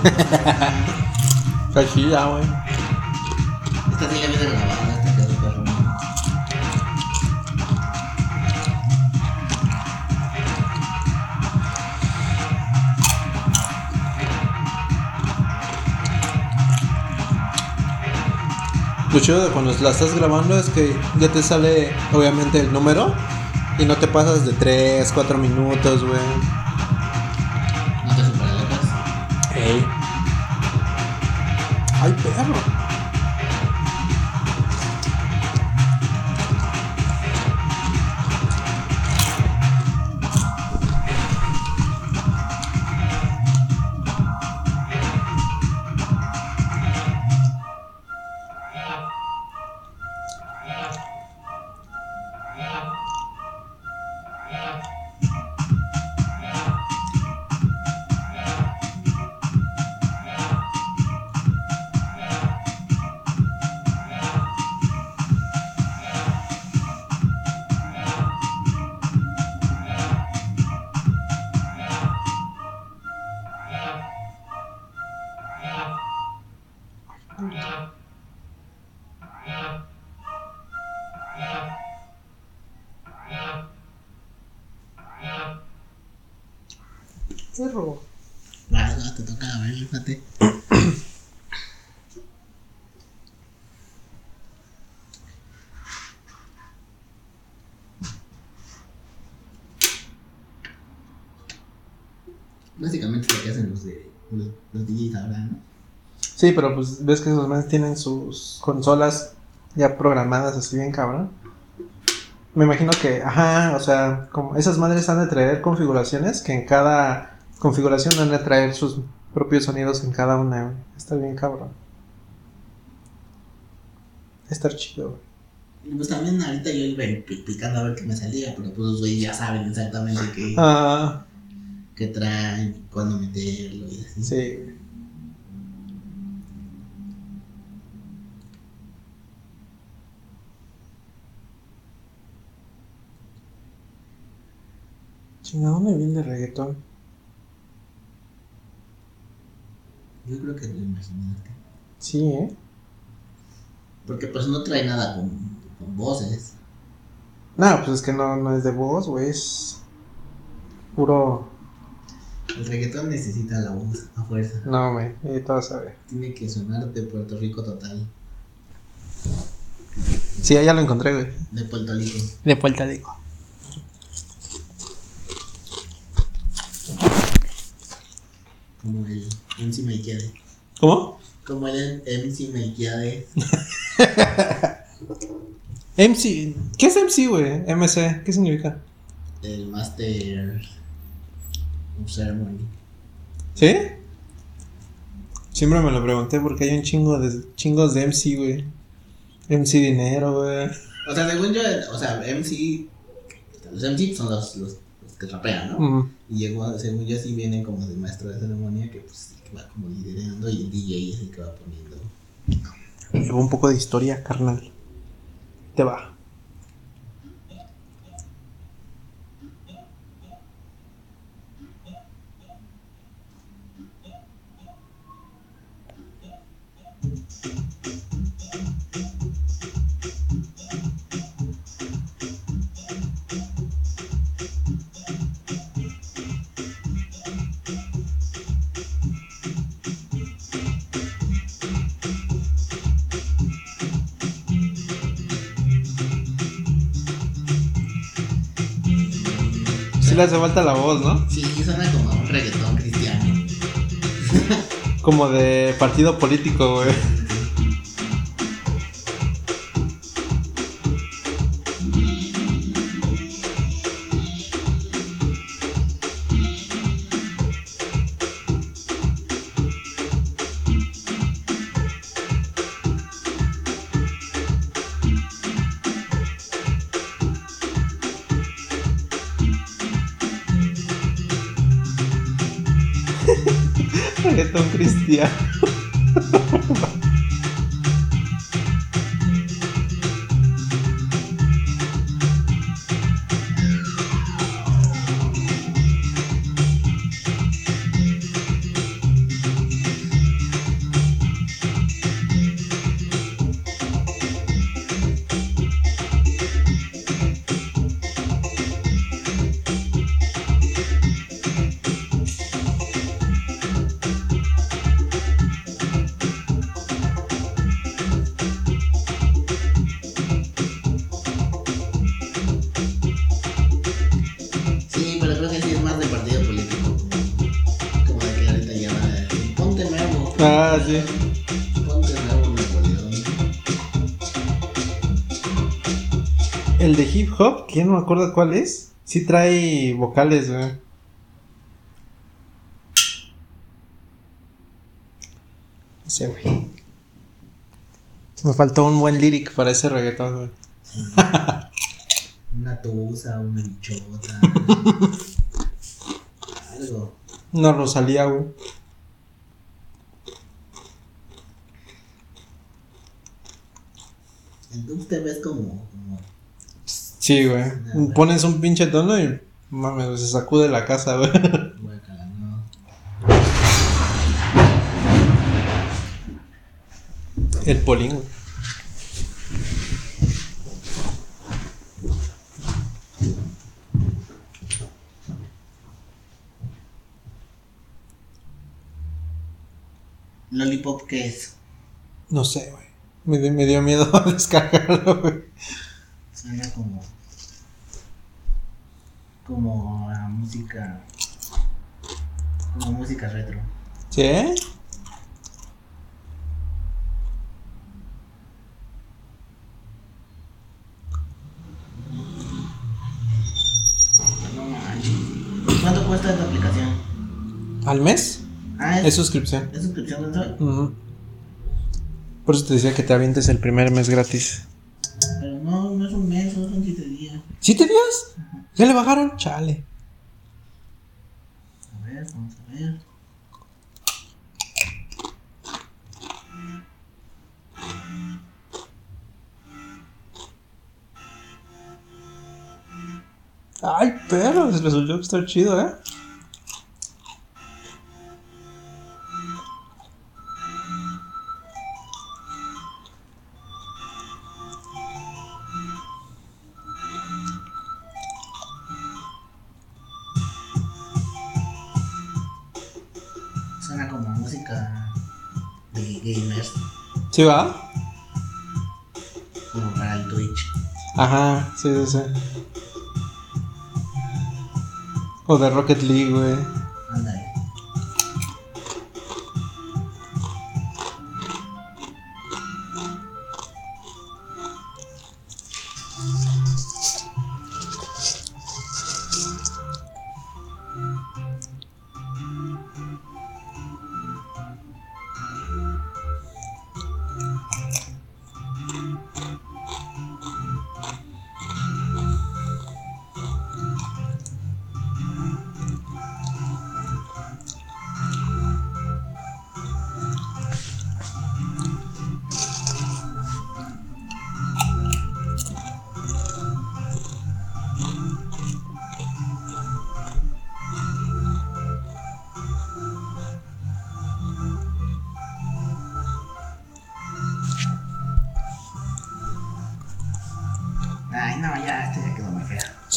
Está chida, güey. Esta sí la viene grabada, esta quedó perrón. Lo chido de cuando la estás grabando es que ya te sale, obviamente, el número. Y no te pasas de 3, 4 minutos, güey. Sí, pero pues ves que esos manes tienen sus consolas ya programadas así bien cabrón. Me imagino que, ajá, o sea, como esas madres han de traer configuraciones que en cada configuración van a traer sus propios sonidos en cada una. Está bien cabrón. Estar chido, güey. Pues también ahorita yo iba pi- picando a ver qué me salía, pero pues los güeyes ya saben exactamente qué, Ah, qué traen, cuándo meterlo y así. sí, güey. Chinga, ¿dónde viene el reggaetón? Yo creo que lo imaginaste. Sí, ¿eh? Porque pues no trae nada con, con voces. No, pues es que no, no es de voz, güey, es puro... El reggaetón necesita la voz a fuerza. No, güey, a ver. Tiene que sonar de Puerto Rico total. Sí, ya lo encontré, güey. De Puerto Rico. De vuelta digo. Como el MC Melquiade. ¿Cómo? Como el MC Melquiade. MC. ¿Qué es MC, güey? MC, ¿qué significa? El Master of Ceremony. ¿Sí? Siempre me lo pregunté porque hay un chingo de chingos de MC, güey. MC dinero, güey. O sea, según yo, o sea, MC. Los MC son los, los, que rapean, ¿no? Mm. Y llegó, según yo, sí viene como de maestro de ceremonia que pues que va como liderando y el DJ es el que va poniendo. Llevo un poco de historia, carnal. Te va. Le hace falta la voz, ¿no? Sí, suena como un reggaetón cristiano. Como de partido político, güey. Reggaetón que no me acuerdo cuál es. Sí trae vocales, güey. No sé, güey. Me faltó un buen lyric para ese reggaetón, güey. Una tusa, una bichota. Algo. Una Rosalía, güey. Entonces te ves como Sí, güey. Pones un pinche tono y mames, se sacude la casa, güey. El polín, güey. Lollipop, ¿qué es? No sé, güey. Me, me dio miedo descargarlo, güey. Suena como. Como a música. Como música retro. ¿Sí? ¿Cuánto cuesta esta aplicación? ¿Al mes? Ah, Es es, suscripción. es suscripción. Por eso te decía que te avientes el primer mes gratis. ¿Ya le bajaron? Chale. A ver, vamos a ver. Ay, pero resultó que está chido, ¿eh? ¿Sí va? como para el Twitch. Ajá, sí, sí, sí. O de Rocket League, güey.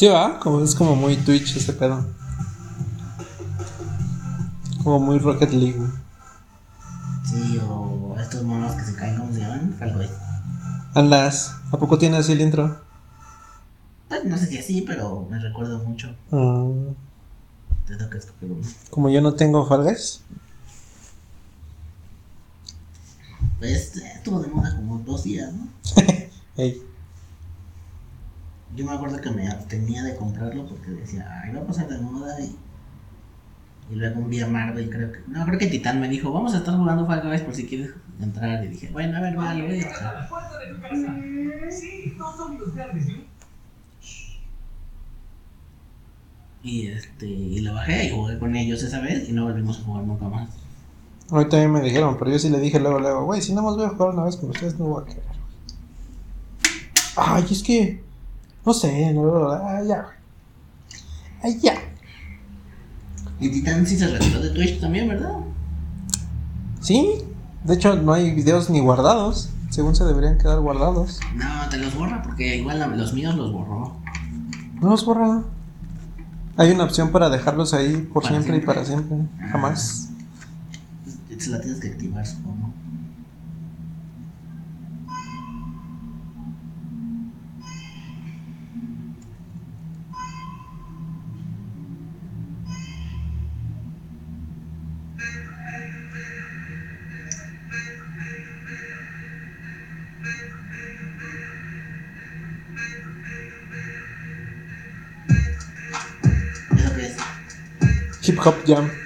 Sí va, como es como muy Twitch ese pedo. Como muy Rocket League. Sí, o estos monos que se caen, ¿cómo se llaman? Guys. Andas, ¿a poco tiene así el intro? Pues, No sé si así, pero me recuerdo mucho. Ah, Te toca escoger uno. como yo no tengo Fall Guys. Pues estuvo de moda como dos días, ¿no? Ey, Yo me acuerdo que me abstenía de comprarlo porque decía, ay, va a pasar de moda y. Y luego un día Marvel, creo que. No, creo que Titán me dijo, vamos a estar jugando Fall Guys por si quieres entrar. Y dije, bueno, a ver, va, lo voy a bajar. la puerta de tu casa. Sí. Y este. Y lo bajé y jugué con ellos esa vez y no volvimos a jugar nunca más. mí también me dijeron, pero yo sí le dije luego, luego, güey, si no más voy a jugar una vez con ustedes, no voy a querer. Ay, es que, no sé, no, ay, ya. güey. Ay, ya. Y Titán sí se retiró de Twitch también, ¿verdad? Sí, de hecho no hay videos ni guardados, según se deberían quedar guardados. No, te los borra porque igual los míos los borró. No los borra. Hay una opción para dejarlos ahí por siempre, y para siempre, Ah. jamás. Se la tienes que activar, supongo. Hip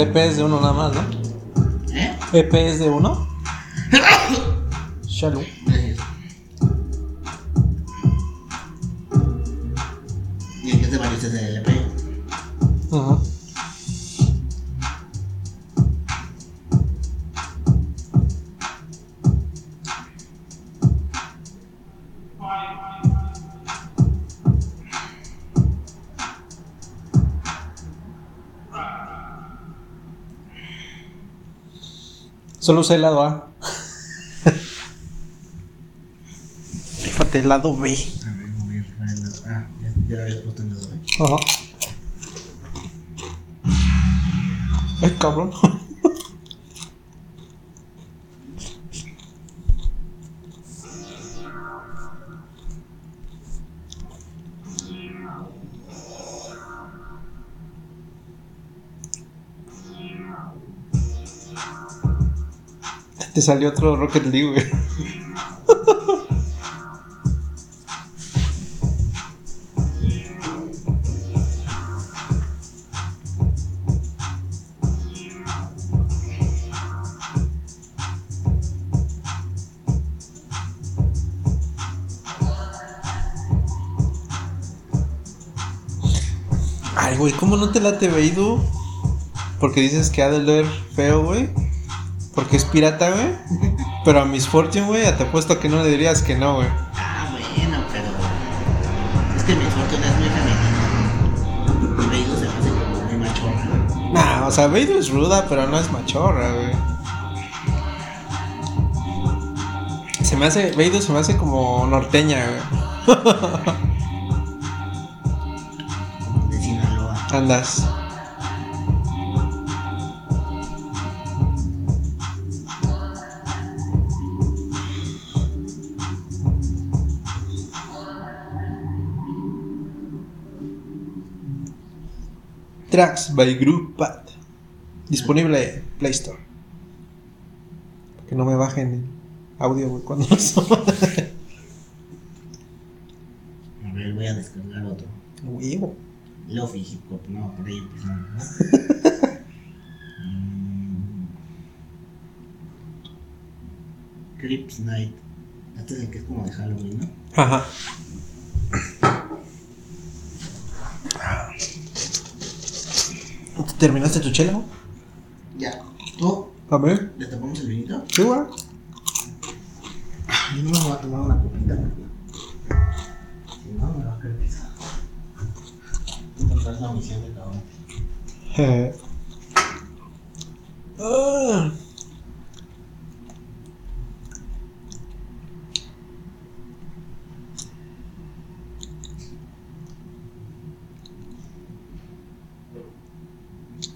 El EP es de uno nada más, ¿no? ¿Eh? EP es de uno. Shalom. Solo usé el lado A. Fíjate, el lado B. A ver, voy a lado- Ah, ya, ya lo ¿eh? Ajá. Ay, cabrón. Salió otro Rocket League, güey. Ay, güey, ¿cómo no te late Beidu? Porque dices que ha de leer feo, güey. Porque es pirata, güey. Pero a Miss Fortune, güey, te apuesto que no le dirías que no, güey. Ah, bueno, pero. Es que mi fortuna es muy femenina. Beidou se me hace como muy machorra. Nah, o sea, Beidu es ruda, pero no es machorra, güey. Se me hace, Beidu se me hace como norteña, güey. De Sinaloa. Andas. Tracks by Group Pad. Disponible en Play Store. Que no me bajen el audio, güey, cuando. A ver, voy a descargar otro. Huevo. Lofi Hip Hop, no, por ahí empezamos. Mm. Crips Night. Este es el que es como de Halloween, ¿no? Ajá. ¿Terminaste tu chela? Ya. ¿Tú? A ver. ¿Le tapamos el vinito? Sí, güey. Yo no me voy a tomar una copita. Si no, me va a caer pesado. Es la misión de cabrón. Eh.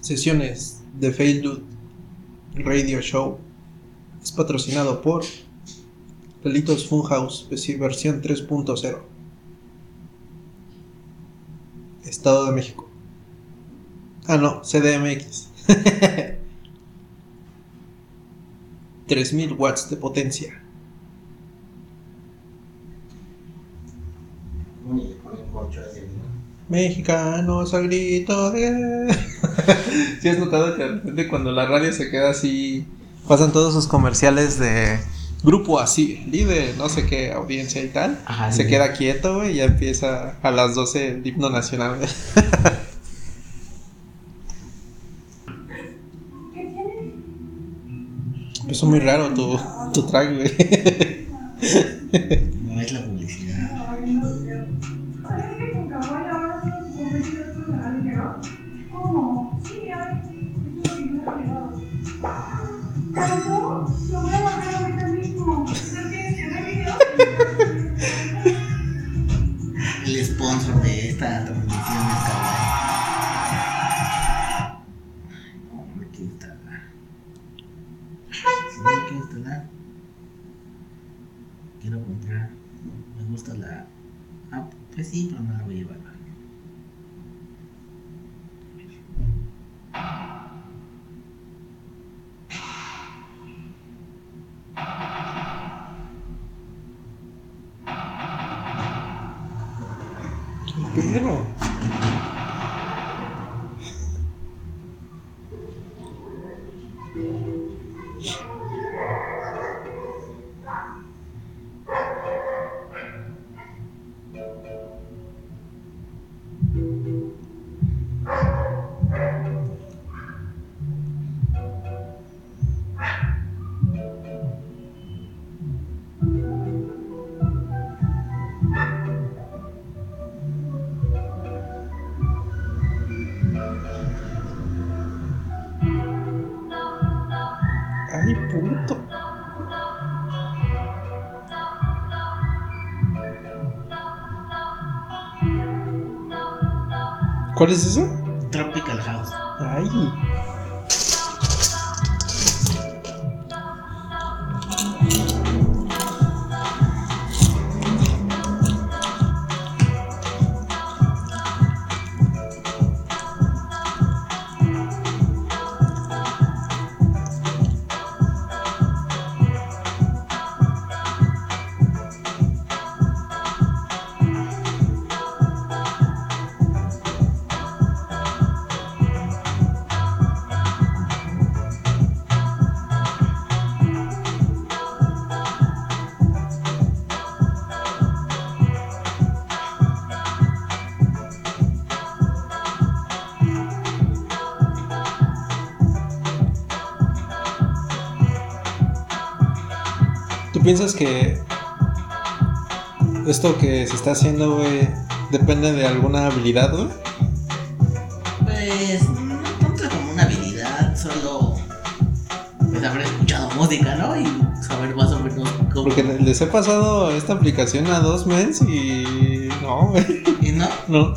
Sesiones de Facebook Radio Show es patrocinado por Delitos Funhouse versión 3.0 Estado de México. Ah, no, CDMX. 3000 watts de potencia. Bueno, y le ponen a. Mexicanos al grito de. ¿Sí has notado que de repente cuando la radio se queda así, pasan todos sus comerciales de grupo así, líder, no sé qué, audiencia y tal? Ajá, se queda quieto, güey, y ya empieza a las 12 el himno nacional. Empezó muy raro tu, tu track, güey. ¿Cuál es eso? Piensas que esto que se está haciendo, güey, depende de alguna habilidad, güey? Pues no tanto como una habilidad, solo pues haber escuchado música, ¿no? Y saber más o menos cómo. Porque les he pasado esta aplicación a dos mens y. No, güey. Y no, No.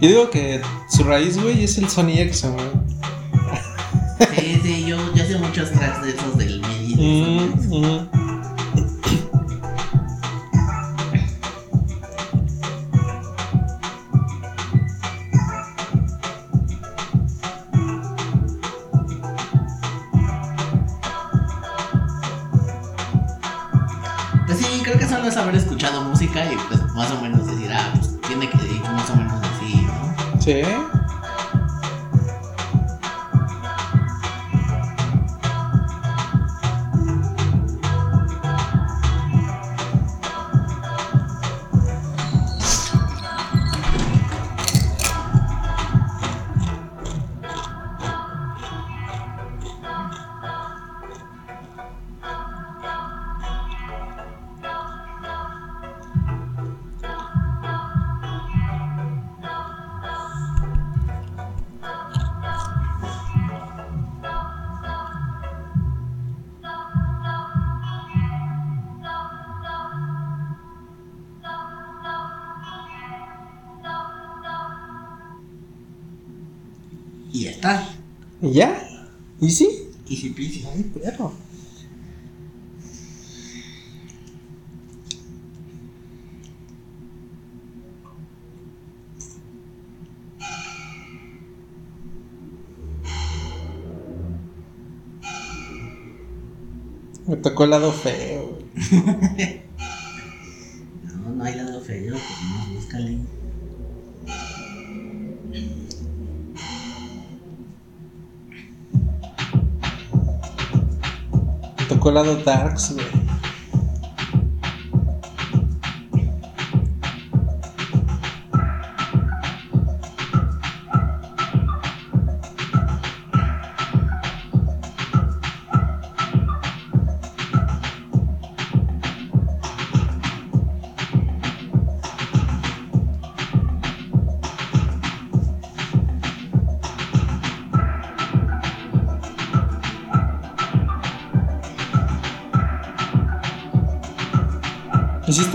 Yo digo que su raíz, güey, es el Sony Ericsson, güey. sí, sí, yo, yo sé muchos tracks de esos del MIDI. de tocó el lado feo. No, no hay lado feo, pues no, búscale. Tocó el lado darks, güey.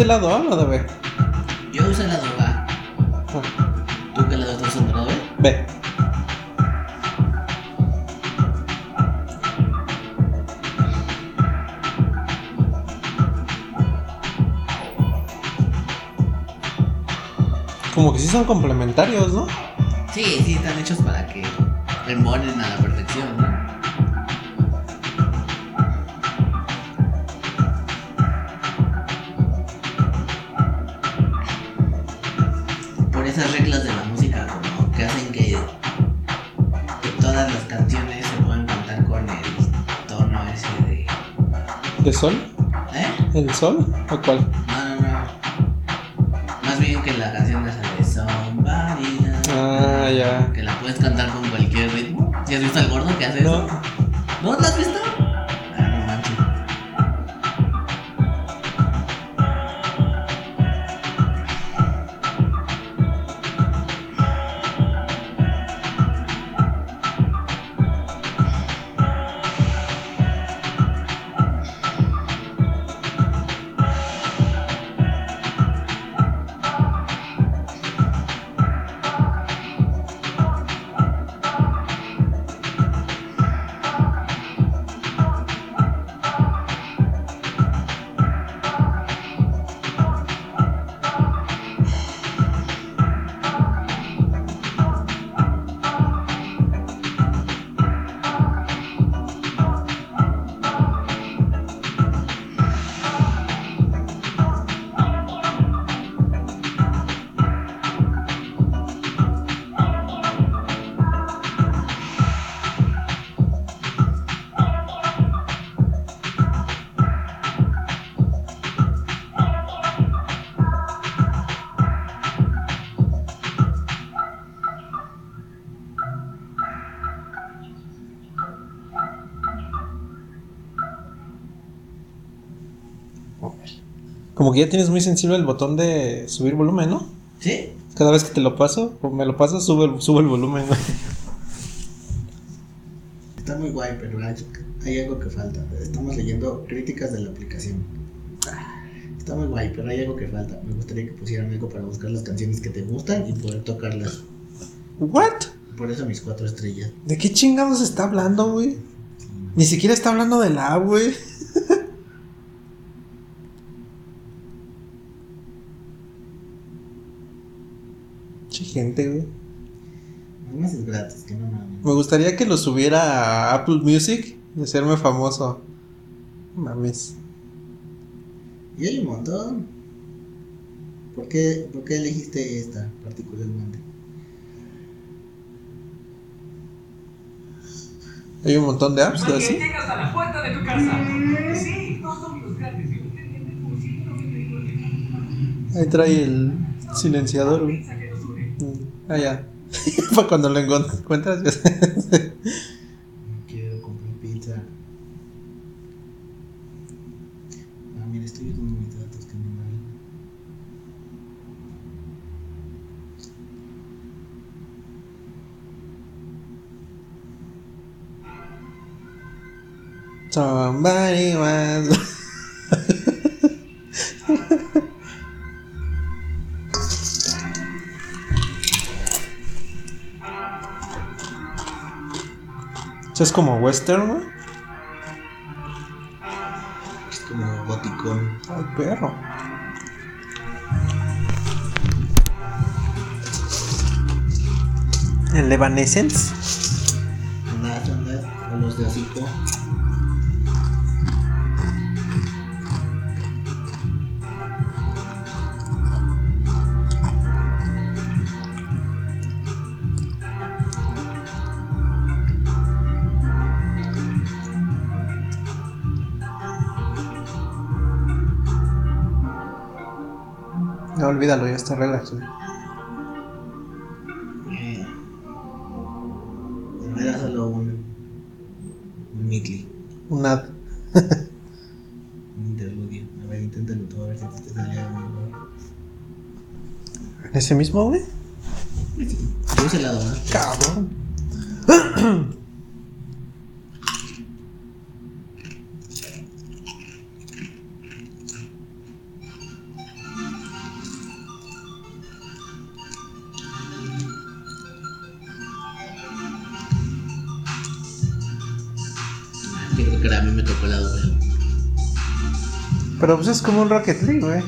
¿Hiciste el lado A o lado B? Yo usé la droga. Ah, ¿Tú qué lado estás usando la B? B. Como que sí son complementarios, ¿no? Sí, sí, están hechos para que embonen a la ¿El sol? ¿O que ya tienes muy sensible el botón de subir volumen, ¿no? ¿Sí? Cada vez que te lo paso, o me lo pasas, sube, el- sube el volumen, güey. Está muy guay, pero hay, hay algo que falta. Estamos leyendo críticas de la aplicación. Está muy guay, pero hay algo que falta. Me gustaría que pusieran algo para buscar las canciones que te gustan y poder tocarlas. ¿What? Por eso mis cuatro estrellas. ¿De qué chingados está hablando, güey? Ni siquiera está hablando de la, güey. Che gente, güey. Además es gratis, que no mames. Me gustaría que lo subiera a Apple Music y hacerme famoso. Mames. Y hay un montón. ¿Por qué, ¿Por qué elegiste esta particularmente? Hay un montón de apps, ¿no? Porque así. llegas a la puerta de tu casa. Sí, dos domingos gratis y un pendiente por 199. Ahí trae el silenciador, güey. Ah, ya. Para cuando lo encuentras. ya. Quiero comprar pizza. Ah, mira, estoy viendo mis datos que no me Somebody was. Es como western, güey. Es como goticón. Ay, perro. El Evanescence. No, olvídalo, ya está relax, güey. Eh, solo un. Un mitli, Un ad. un interludio. A ver, inténtalo tú, a ver si te sale algo. ¿Ese mismo, güey? Yo ese lado, ¿no? Cabrón. Pero pues es como un Rocket League, güey.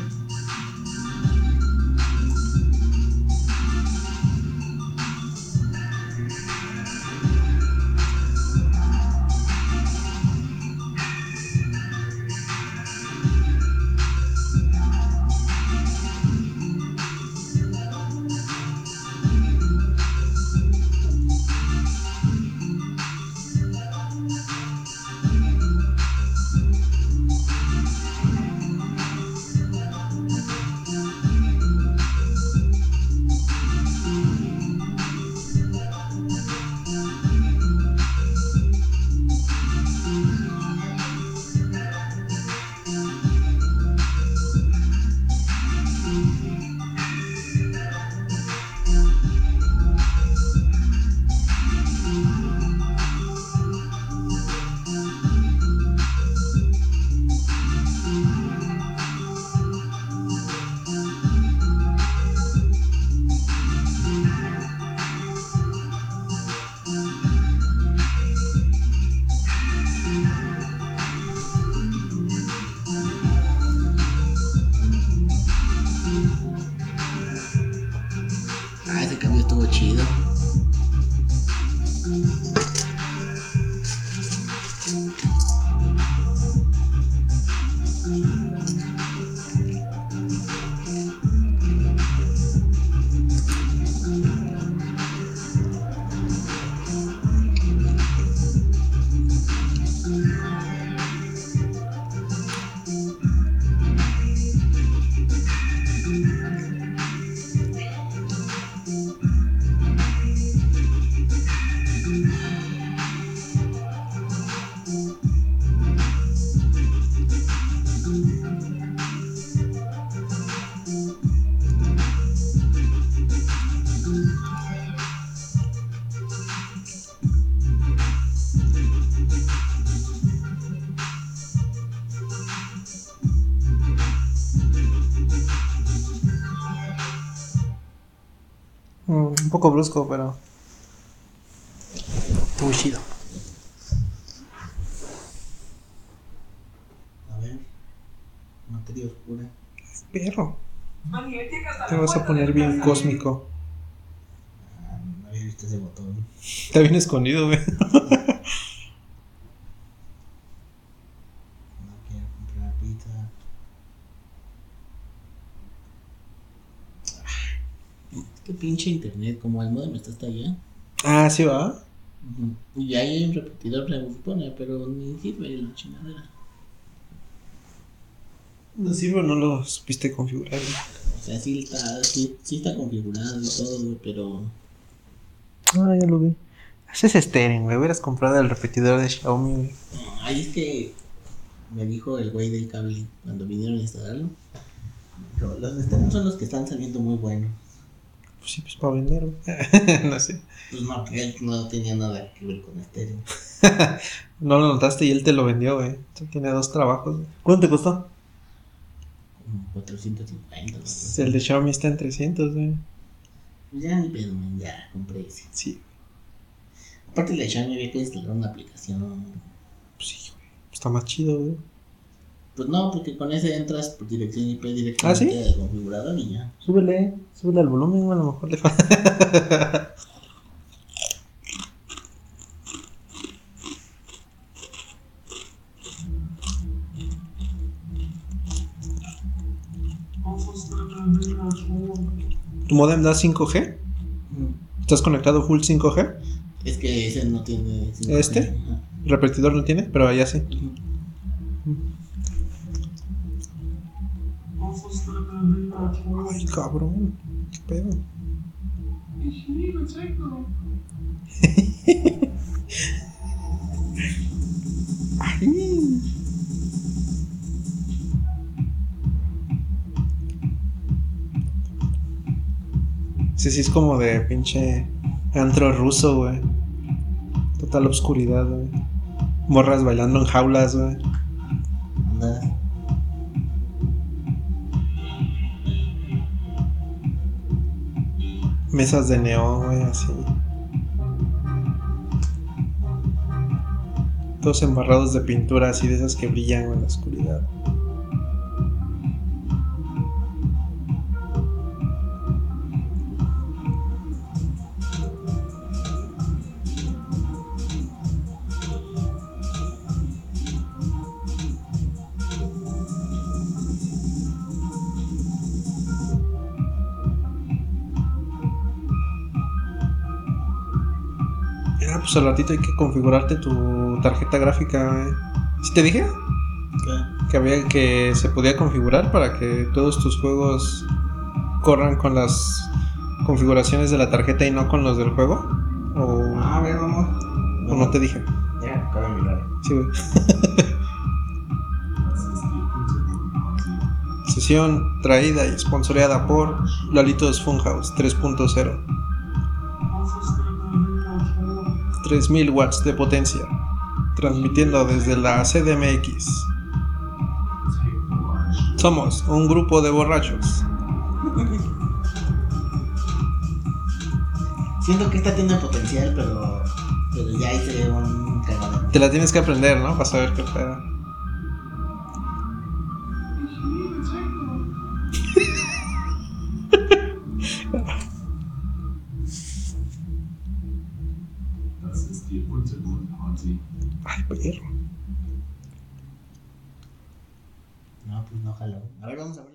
Poco brusco, pero. Muy chido. A ver. Materia oscura. Perro. Te vas a poner bien cósmico. Ah, no había visto ese botón. Está bien escondido, güey. No quiero comprar pizza. Qué pinche internet, como el modem está hasta allá. Ah, sí, va. Ujú. Y ahí hay un repetidor, se supone, pero ni sirve la chingadera. No sirve, no lo supiste configurar. O sea, sí está, sí, sí está configurado y todo, pero Ah, ya lo vi. Haces estéreo, güey. Hubieras comprado el repetidor de Xiaomi, güey. ahí es que me dijo el güey del cable cuando vinieron a instalarlo. Los externos son los que están saliendo muy buenos. Pues sí, pues para vender, güey. no sé. Pues no, él no tenía nada que ver con estéreo. No lo notaste y él te lo vendió, güey. Tiene dos trabajos. güey. ¿Cuánto te costó? Como 450. ¿no? Pues El de Xiaomi está en 300, güey. Ya ni pedo, ya compré ese. Sí, Aparte le Xiaomi había que instalar una aplicación. pues sí, güey. Está más chido, güey. Pues no, porque con ese entras por dirección IP directamente ¿Ah, sí? al configurador y ya. Súbele, súbele al volumen. A lo mejor le falta. ¿Tu modem da 5G? ¿Estás conectado full 5G? Es que ese no tiene. ¿Este? Ajá. Repetidor no tiene, pero allá sí. Ay, cabrón. ¿Qué pedo? Ay. Sí, sí, es como de pinche antro ruso, güey. Total obscuridad, güey. Morras bailando en jaulas, güey. Mesas de neón, así. Todos embarrados de pintura así de esas que brillan en la oscuridad. Pues al ratito hay que configurarte tu tarjeta gráfica, güey. ¿Sí te dije? ¿Qué? Que había que se podía configurar para que todos tus juegos corran con las configuraciones de la tarjeta y no con los del juego. O, A ver, vamos. o no te dije. Ya, acabo de mirar. Sí, güey. Sesión traída y sponsoreada por Lalitos Funhouse 3.0. 3000 watts de potencia. Transmitiendo desde la CDMX. Somos un grupo de borrachos. Siento que esta tiene potencial, pero, pero ya hice un cagadero. Te la tienes que aprender, ¿no? Para saber qué pedo. No, pues no jaló. A ver, vamos a verlo.